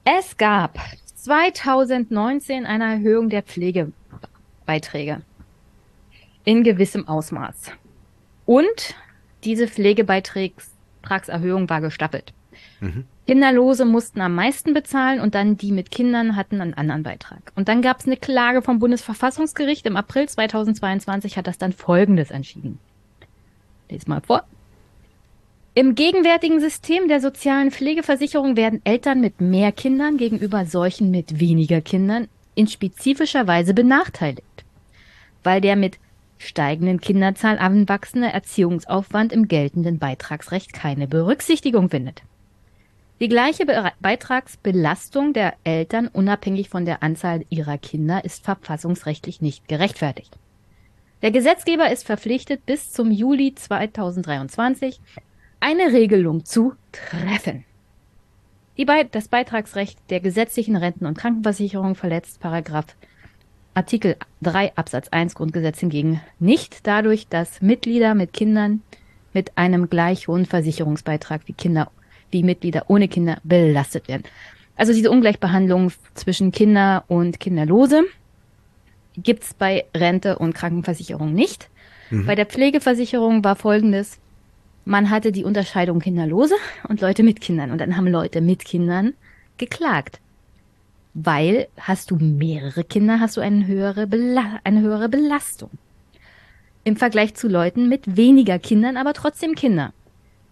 Es gab 2019 eine Erhöhung der Pflegebeiträge in gewissem Ausmaß. Und diese Pflegebeitragserhöhung war gestaffelt. Mhm. Kinderlose mussten am meisten bezahlen und dann die mit Kindern hatten einen anderen Beitrag. Und dann gab es eine Klage vom Bundesverfassungsgericht. Im April 2022 hat das dann Folgendes entschieden. Lies mal vor. Im gegenwärtigen System der sozialen Pflegeversicherung werden Eltern mit mehr Kindern gegenüber solchen mit weniger Kindern in spezifischer Weise benachteiligt, weil der mit steigenden Kinderzahl anwachsende Erziehungsaufwand im geltenden Beitragsrecht keine Berücksichtigung findet. Die gleiche Be Beitragsbelastung der Eltern unabhängig von der Anzahl ihrer Kinder ist verfassungsrechtlich nicht gerechtfertigt. Der Gesetzgeber ist verpflichtet, bis zum Juli 2023 eine Regelung zu treffen. Die Be das Beitragsrecht der gesetzlichen Renten- und Krankenversicherung verletzt Paragraph Artikel 3 Absatz 1 Grundgesetz hingegen nicht dadurch, dass Mitglieder mit Kindern mit einem gleich hohen Versicherungsbeitrag wie Kinder wie Mitglieder ohne Kinder belastet werden. Also diese Ungleichbehandlung zwischen Kinder und Kinderlose gibt's bei Rente und Krankenversicherung nicht. Bei der Pflegeversicherung war folgendes. Man hatte die Unterscheidung Kinderlose und Leute mit Kindern. Und dann haben Leute mit Kindern geklagt. Weil hast du mehrere Kinder, hast du eine höhere, Bela eine höhere Belastung. Im Vergleich zu Leuten mit weniger Kindern, aber trotzdem Kinder.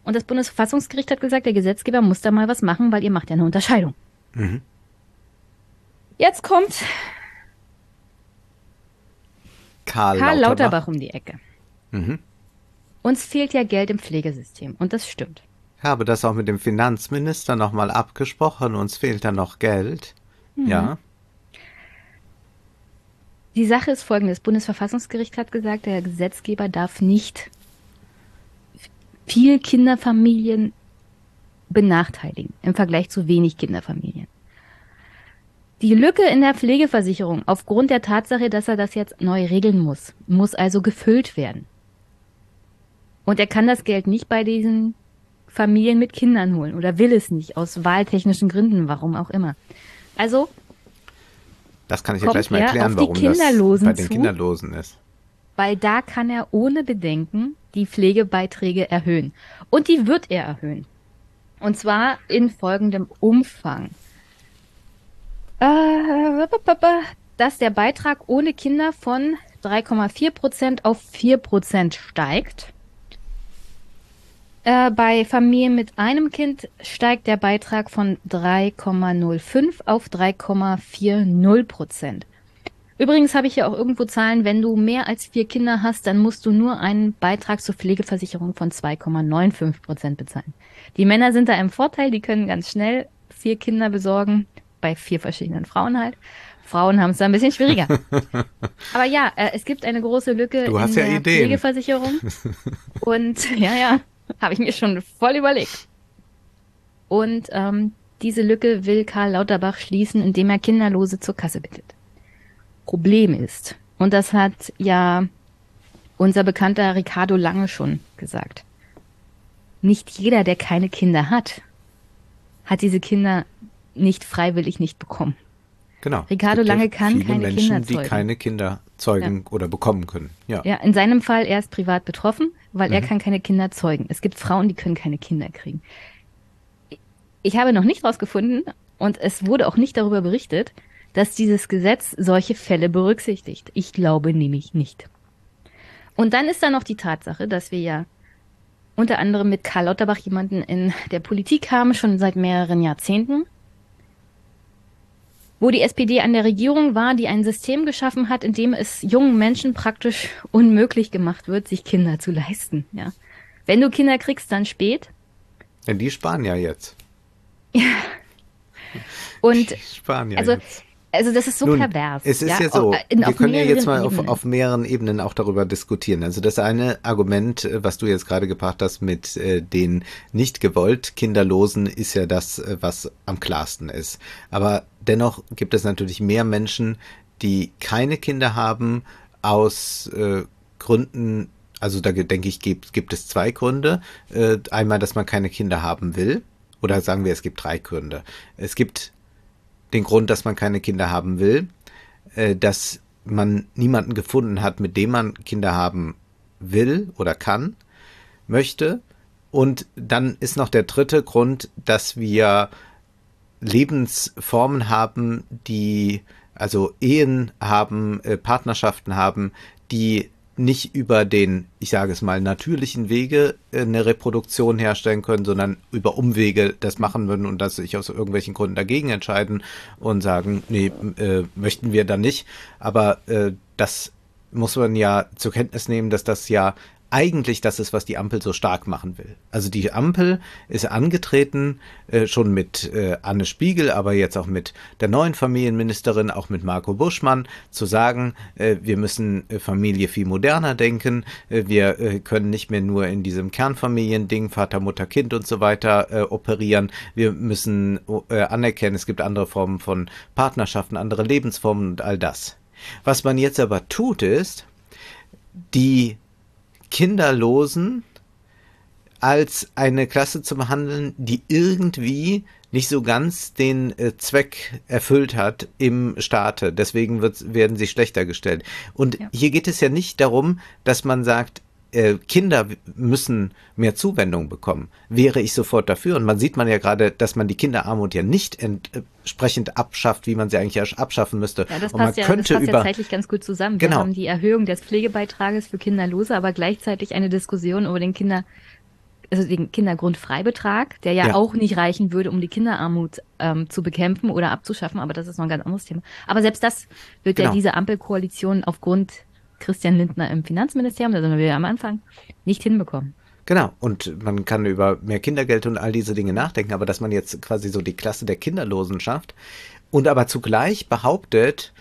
Und das Bundesverfassungsgericht hat gesagt, der Gesetzgeber muss da mal was machen, weil ihr macht ja eine Unterscheidung. Mhm. Jetzt kommt Karl, Karl Lauterbach. Lauterbach um die Ecke. Mhm. Uns fehlt ja Geld im Pflegesystem. Und das stimmt. Ich habe das auch mit dem Finanzminister nochmal abgesprochen. Uns fehlt da noch Geld. Mhm. Ja. Die Sache ist folgende. Das Bundesverfassungsgericht hat gesagt, der Gesetzgeber darf nicht viel Kinderfamilien benachteiligen im Vergleich zu wenig Kinderfamilien. Die Lücke in der Pflegeversicherung aufgrund der Tatsache, dass er das jetzt neu regeln muss, muss also gefüllt werden. Und er kann das Geld nicht bei diesen Familien mit Kindern holen oder will es nicht aus wahltechnischen Gründen, warum auch immer. Also Das kann ich ja gleich mal er erklären, warum das bei den zu? Kinderlosen ist. weil da kann er ohne Bedenken die Pflegebeiträge erhöhen. Und die wird er erhöhen. Und zwar in folgendem Umfang. Äh, dass der Beitrag ohne Kinder von 3,4 Prozent auf 4 Prozent steigt. Äh, bei Familien mit einem Kind steigt der Beitrag von 3,05 auf 3,40 Prozent. Übrigens habe ich ja auch irgendwo Zahlen, wenn du mehr als vier Kinder hast, dann musst du nur einen Beitrag zur Pflegeversicherung von 2,95 Prozent bezahlen. Die Männer sind da im Vorteil, die können ganz schnell vier Kinder besorgen, bei vier verschiedenen Frauen halt. Frauen haben es da ein bisschen schwieriger. Aber ja, äh, es gibt eine große Lücke du hast in ja der Ideen. Pflegeversicherung. Und ja, ja, habe ich mir schon voll überlegt. Und ähm, diese Lücke will Karl Lauterbach schließen, indem er Kinderlose zur Kasse bittet. Problem ist, und das hat ja unser bekannter Ricardo Lange schon gesagt, nicht jeder, der keine Kinder hat, hat diese Kinder nicht freiwillig nicht bekommen. Genau. Ricardo ja Lange kann viele keine Menschen, Kinder die zeugen. keine Kinder zeugen oder bekommen können. Ja. Ja, in seinem Fall, er ist privat betroffen, weil er Mhm. kann keine Kinder zeugen. Es gibt Frauen, die können keine Kinder kriegen. Ich habe noch nicht rausgefunden und es wurde auch nicht darüber berichtet, dass dieses Gesetz solche Fälle berücksichtigt. Ich glaube nämlich nicht. Und dann ist da noch die Tatsache, dass wir ja unter anderem mit Karl Lauterbach jemanden in der Politik haben, schon seit mehreren Jahrzehnten, wo die SPD an der Regierung war, die ein System geschaffen hat, in dem es jungen Menschen praktisch unmöglich gemacht wird, sich Kinder zu leisten. Ja. Wenn du Kinder kriegst, dann spät. Denn die sparen ja jetzt. Und Die sparen ja also, jetzt. Also das ist so Nun, pervers. Es ist ja, Auf- so, in- wir können ja jetzt mal auf, auf mehreren Ebenen auch darüber diskutieren. Also das eine Argument, äh, was du jetzt gerade gebracht hast mit äh, den nicht gewollt Kinderlosen, ist ja das, äh, was am klarsten ist. Aber dennoch gibt es natürlich mehr Menschen, die keine Kinder haben aus äh, Gründen, also da denke ich, gibt, gibt es zwei Gründe. Äh, einmal, dass man keine Kinder haben will. Oder sagen wir, es gibt drei Gründe. Es gibt den Grund, dass man keine Kinder haben will, äh, dass man niemanden gefunden hat, mit dem man Kinder haben will oder kann, möchte. Und dann ist noch der dritte Grund, dass wir Lebensformen haben, die, also Ehen haben, äh, Partnerschaften haben, die nicht über den, ich sage es mal, natürlichen Wege äh, eine Reproduktion herstellen können, sondern über Umwege das machen würden und dass sich aus irgendwelchen Gründen dagegen entscheiden und sagen, nee, äh, möchten wir dann nicht. Aber äh, das muss man ja zur Kenntnis nehmen, dass das ja eigentlich das ist, was die Ampel so stark machen will. Also die Ampel ist angetreten, äh, schon mit äh, Anne Spiegel, aber jetzt auch mit der neuen Familienministerin, auch mit Marco Buschmann, zu sagen, äh, wir müssen äh, Familie viel moderner denken, äh, wir äh, können nicht mehr nur in diesem Kernfamiliending, Vater, Mutter, Kind und so weiter operieren. Wir müssen äh, anerkennen, es gibt andere Formen von Partnerschaften, andere Lebensformen und all das. Was man jetzt aber tut, ist, die Kinderlosen als eine Klasse zu behandeln, die irgendwie nicht so ganz den äh, Zweck erfüllt hat im Staate. Deswegen wird, werden sie schlechter gestellt. Und Ja. hier geht es ja nicht darum, dass man sagt, äh, Kinder müssen mehr Zuwendung bekommen. Wäre ich sofort dafür. Und man sieht man ja gerade, dass man die Kinderarmut ja nicht entsprechend abschafft, wie man sie eigentlich abschaffen müsste. Ja, das Und man passt, ja, das passt ja zeitlich ganz gut zusammen. Wir Genau. haben die Erhöhung des Pflegebeitrages für Kinderlose, aber gleichzeitig eine Diskussion über den Kinder, also den Kindergrundfreibetrag, der ja, Ja. auch nicht reichen würde, um die Kinderarmut ähm, zu bekämpfen oder abzuschaffen, aber das ist noch ein ganz anderes Thema. Aber selbst das wird ja Genau. diese Ampelkoalition aufgrund Christian Lindner im Finanzministerium, da sind wir am Anfang, nicht hinbekommen. Genau, und man kann über mehr Kindergeld und all diese Dinge nachdenken, aber dass man jetzt quasi so die Klasse der Kinderlosen schafft und aber zugleich behauptet,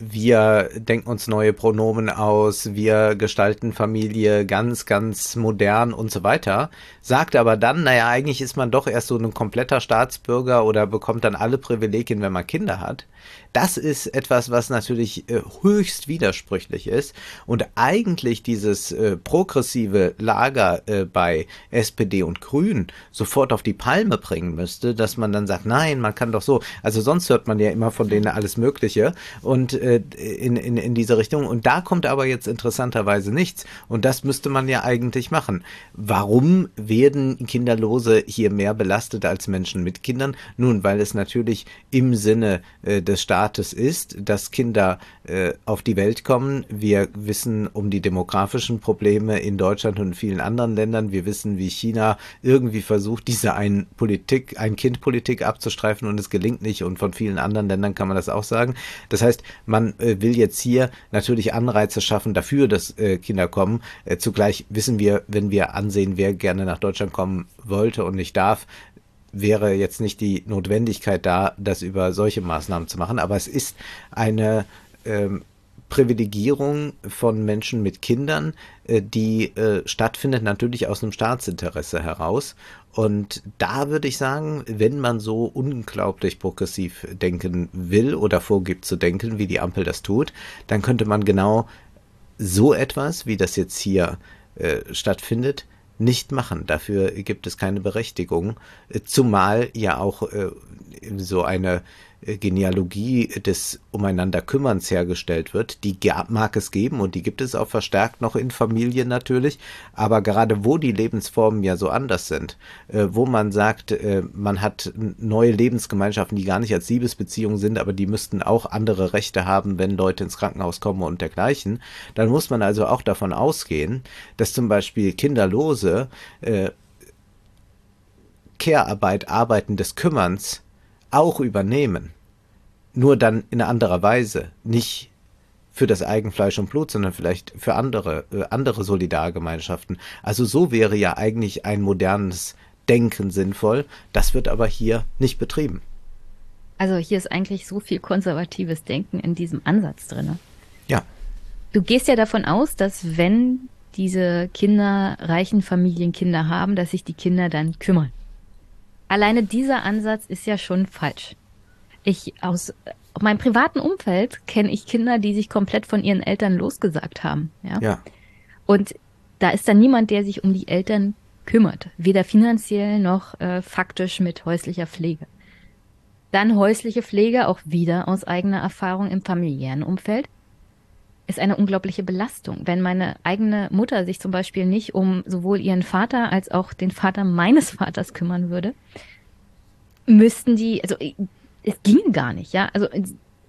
wir denken uns neue Pronomen aus, wir gestalten Familie ganz, ganz modern und so weiter, sagt aber dann, naja, eigentlich ist man doch erst so ein kompletter Staatsbürger oder bekommt dann alle Privilegien, wenn man Kinder hat. Das ist etwas, was natürlich äh, höchst widersprüchlich ist und eigentlich dieses äh, progressive Lager äh, bei SPD und Grünen sofort auf die Palme bringen müsste, dass man dann sagt, nein, man kann doch so. Also sonst hört man ja immer von denen alles Mögliche und äh, in, in, in diese Richtung. Und da kommt aber jetzt interessanterweise nichts. Und das müsste man ja eigentlich machen. Warum werden Kinderlose hier mehr belastet als Menschen mit Kindern? Nun, weil es natürlich im Sinne äh, des Staates ist, dass Kinder äh, auf die Welt kommen. Wir wissen um die demografischen Probleme in Deutschland und in vielen anderen Ländern. Wir wissen, wie China irgendwie versucht, diese Ein-Politik, Ein-Kind-Politik abzustreifen und es gelingt nicht. Und von vielen anderen Ländern kann man das auch sagen. Das heißt, man äh, will jetzt hier natürlich Anreize schaffen dafür, dass äh, Kinder kommen. Äh, zugleich wissen wir, wenn wir ansehen, wer gerne nach Deutschland kommen wollte und nicht darf, wäre jetzt nicht die Notwendigkeit da, das über solche Maßnahmen zu machen. Aber es ist eine ähm, Privilegierung von Menschen mit Kindern, äh, die äh, stattfindet natürlich aus einem Staatsinteresse heraus. Und da würde ich sagen, wenn man so unglaublich progressiv denken will oder vorgibt zu denken, wie die Ampel das tut, dann könnte man genau so etwas, wie das jetzt hier äh, stattfindet, nicht machen. Dafür gibt es keine Berechtigung, äh, zumal ja auch äh, so eine Genealogie des Umeinanderkümmerns hergestellt wird. Die mag es geben und die gibt es auch verstärkt noch in Familien natürlich. Aber gerade wo die Lebensformen ja so anders sind, äh, wo man sagt, äh, man hat neue Lebensgemeinschaften, die gar nicht als Liebesbeziehungen sind, aber die müssten auch andere Rechte haben, wenn Leute ins Krankenhaus kommen und dergleichen, dann muss man also auch davon ausgehen, dass zum Beispiel Kinderlose äh, Care-Arbeit, Arbeiten des Kümmerns auch übernehmen. Nur dann in anderer Weise. Nicht für das Eigenfleisch und Blut, sondern vielleicht für andere, äh, andere Solidargemeinschaften. Also so wäre ja eigentlich ein modernes Denken sinnvoll. Das wird aber hier nicht betrieben. Also hier ist eigentlich so viel konservatives Denken in diesem Ansatz drin. Ja. Du gehst ja davon aus, dass wenn diese Kinder reichen Familien Kinder haben, dass sich die Kinder dann kümmern. Alleine dieser Ansatz ist ja schon falsch. Ich aus meinem privaten Umfeld kenne ich Kinder, die sich komplett von ihren Eltern losgesagt haben. Ja. ja. Und da ist dann niemand, der sich um die Eltern kümmert, weder finanziell noch äh, faktisch mit häuslicher Pflege. Dann häusliche Pflege auch wieder aus eigener Erfahrung im familiären Umfeld ist eine unglaubliche Belastung. Wenn meine eigene Mutter sich zum Beispiel nicht um sowohl ihren Vater als auch den Vater meines Vaters kümmern würde, müssten die, also es ging gar nicht, ja. Also,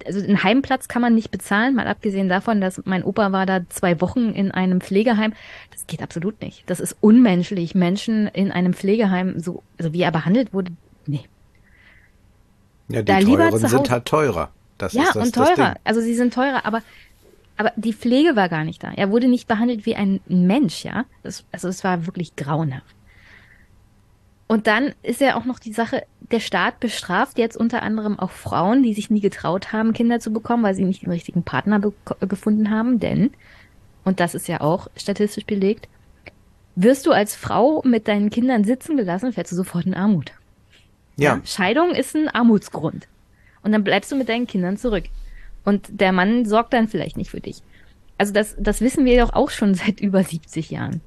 also einen Heimplatz kann man nicht bezahlen, mal abgesehen davon, dass mein Opa war da zwei Wochen in einem Pflegeheim. Das geht absolut nicht. Das ist unmenschlich. Menschen in einem Pflegeheim, so, also wie er behandelt wurde, nee. Ja, die da teuren sind halt teurer. Das ja, das, und teurer. Also sie sind teurer, aber aber die Pflege war gar nicht da. Er wurde nicht behandelt wie ein Mensch, ja. Das, also es war wirklich grauenhaft. Und dann ist ja auch noch die Sache, der Staat bestraft jetzt unter anderem auch Frauen, die sich nie getraut haben, Kinder zu bekommen, weil sie nicht den richtigen Partner gefunden haben. Denn, und das ist ja auch statistisch belegt, wirst du als Frau mit deinen Kindern sitzen gelassen, fällst du sofort in Armut. Ja. ja. Scheidung ist ein Armutsgrund. Und dann bleibst du mit deinen Kindern zurück. Und der Mann sorgt dann vielleicht nicht für dich. Also das, das wissen wir doch auch schon seit über 70 Jahren.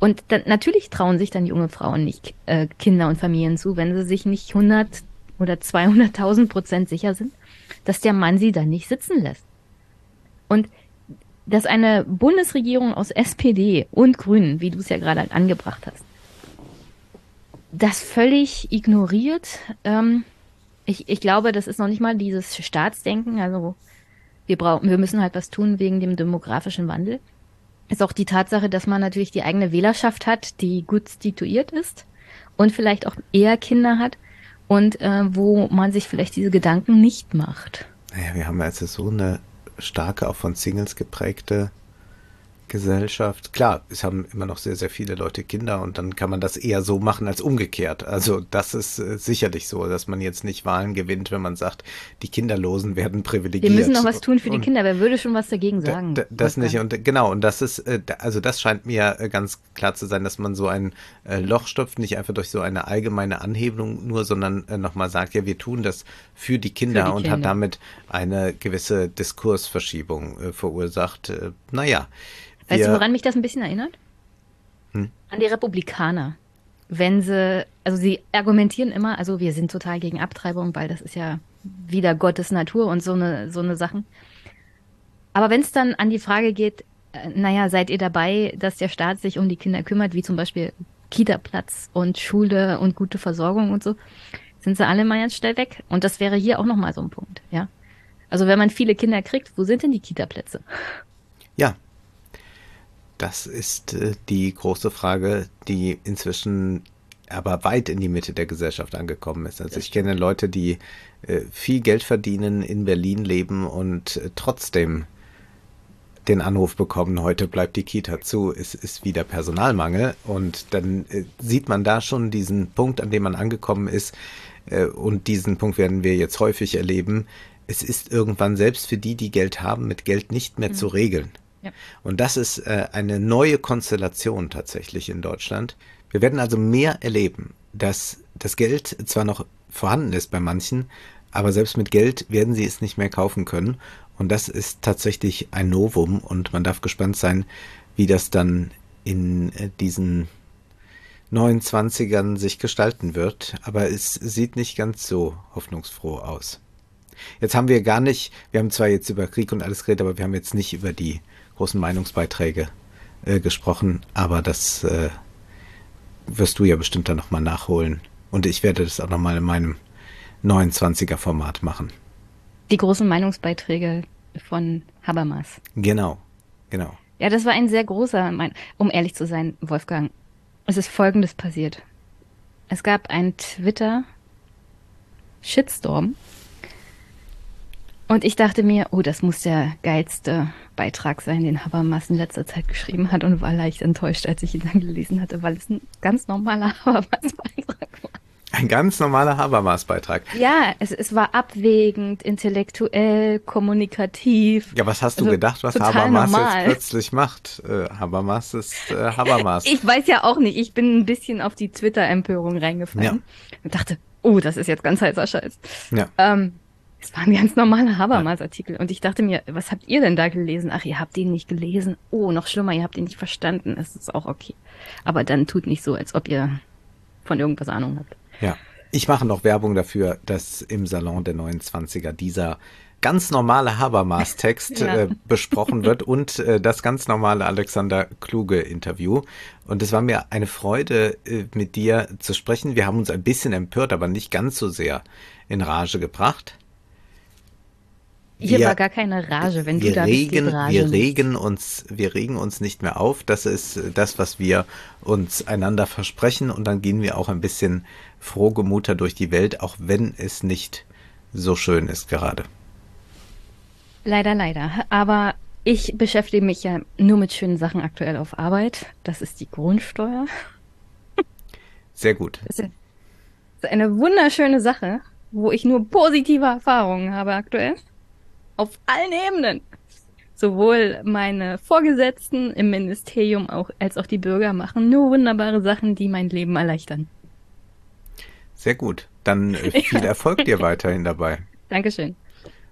Und dann, natürlich trauen sich dann junge Frauen nicht äh, Kinder und Familien zu, wenn sie sich nicht 100 oder 200.000 Prozent sicher sind, dass der Mann sie dann nicht sitzen lässt. Und dass eine Bundesregierung aus SPD und Grünen, wie du es ja gerade angebracht hast, das völlig ignoriert, ähm, ich, ich glaube, das ist noch nicht mal dieses Staatsdenken. Also wir brauchen, wir müssen halt was tun wegen dem demografischen Wandel. Ist auch die Tatsache, dass man natürlich die eigene Wählerschaft hat, die gut situiert ist und vielleicht auch eher Kinder hat und äh, wo man sich vielleicht diese Gedanken nicht macht. Naja, wir haben also so eine starke, auch von Singles geprägte Gesellschaft. Klar, es haben immer noch sehr, sehr viele Leute Kinder und dann kann man das eher so machen als umgekehrt. Also das ist äh, sicherlich so, dass man jetzt nicht Wahlen gewinnt, wenn man sagt, die Kinderlosen werden privilegiert. Wir müssen noch was tun für die Kinder. Wer würde schon was dagegen sagen? Da, das nicht. Und genau, und das ist, äh, also das scheint mir äh, ganz klar zu sein, dass man so ein äh, Loch stopft, nicht einfach durch so eine allgemeine Anhebung nur, sondern äh, nochmal sagt, ja, wir tun das für die Kinder für die und Kinder. hat damit eine gewisse Diskursverschiebung äh, verursacht. Äh, naja. Weißt du, woran mich das ein bisschen erinnert? Hm? An die Republikaner. Wenn sie, also sie argumentieren immer, also wir sind total gegen Abtreibung, weil das ist ja wieder Gottes Natur und so eine, so eine Sachen. Aber wenn es dann an die Frage geht, äh, naja, seid ihr dabei, dass der Staat sich um die Kinder kümmert, wie zum Beispiel Kita-Platz und Schule und gute Versorgung und so, sind sie alle mal jetzt schnell weg. Und das wäre hier auch nochmal so ein Punkt, ja. Also wenn man viele Kinder kriegt, wo sind denn die Kita-Plätze? Das ist äh, die große Frage, die inzwischen aber weit in die Mitte der Gesellschaft angekommen ist. Also ich kenne Leute, die äh, viel Geld verdienen, in Berlin leben und äh, trotzdem den Anruf bekommen, heute bleibt die Kita zu, es ist wieder Personalmangel. Und dann sieht man da schon diesen Punkt, an dem man angekommen ist. Und diesen Punkt werden wir jetzt häufig erleben. Es ist irgendwann selbst für die, die Geld haben, mit Geld nicht mehr mhm. zu regeln. Und das ist äh, eine neue Konstellation tatsächlich in Deutschland. Wir werden also mehr erleben, dass das Geld zwar noch vorhanden ist bei manchen, aber selbst mit Geld werden sie es nicht mehr kaufen können. Und das ist tatsächlich ein Novum und man darf gespannt sein, wie das dann in äh, diesen 29ern sich gestalten wird. Aber es sieht nicht ganz so hoffnungsfroh aus. Jetzt haben wir gar nicht, wir haben zwar jetzt über Krieg und alles geredet, aber wir haben jetzt nicht über die großen Meinungsbeiträge äh, gesprochen, aber das äh, wirst du ja bestimmt dann nochmal nachholen. Und ich werde das auch nochmal in meinem 29er Format machen. Die großen Meinungsbeiträge von Habermas. Genau, genau. Ja, das war ein sehr großer, um ehrlich zu sein, Wolfgang. Es ist Folgendes passiert. Es gab ein Twitter-Shitstorm. Und ich dachte mir, oh, das muss der geilste Beitrag sein, den Habermas in letzter Zeit geschrieben hat und war leicht enttäuscht, als ich ihn dann gelesen hatte, weil es ein ganz normaler Habermas-Beitrag war. Ein ganz normaler Habermas-Beitrag. Ja, es, es war abwägend, intellektuell, kommunikativ. Ja, was hast du also gedacht, was Habermas normal. jetzt plötzlich macht? Äh, Habermas ist äh, Habermas. Ich weiß ja auch nicht. Ich bin ein bisschen auf die Twitter-Empörung reingefallen ja. und dachte, oh, das ist jetzt ganz heißer Scheiß. Ja. Ähm, es war ein ganz normaler Habermas-Artikel. Und ich dachte mir, was habt ihr denn da gelesen? Ach, ihr habt ihn nicht gelesen. Oh, noch schlimmer, ihr habt ihn nicht verstanden. Es ist auch okay. Aber dann tut nicht so, als ob ihr von irgendwas Ahnung habt. Ja. Ich mache noch Werbung dafür, dass im Salon der 29er dieser ganz normale Habermas-Text ja. äh, besprochen wird und äh, das ganz normale Alexander Kluge-Interview. Und es war mir eine Freude, äh, mit dir zu sprechen. Wir haben uns ein bisschen empört, aber nicht ganz so sehr in Rage gebracht. Hier wir, war gar keine Rage, wenn wir du da regen, bist, Rage Wir regen uns, wir regen uns nicht mehr auf. Das ist das, was wir uns einander versprechen und dann gehen wir auch ein bisschen frohgemuter durch die Welt, auch wenn es nicht so schön ist gerade. Leider, leider. Aber ich beschäftige mich ja nur mit schönen Sachen aktuell auf Arbeit. Das ist die Grundsteuer. Sehr gut. Das ist eine wunderschöne Sache, wo ich nur positive Erfahrungen habe aktuell auf allen Ebenen. Sowohl meine Vorgesetzten im Ministerium auch, als auch die Bürger machen nur wunderbare Sachen, die mein Leben erleichtern. Sehr gut. Dann äh, viel Erfolg dir weiterhin dabei. Dankeschön.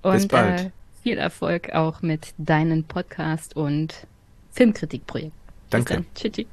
Und Bis bald. Äh, viel Erfolg auch mit deinem Podcast und Filmkritikprojekt. Danke. Tschüssi.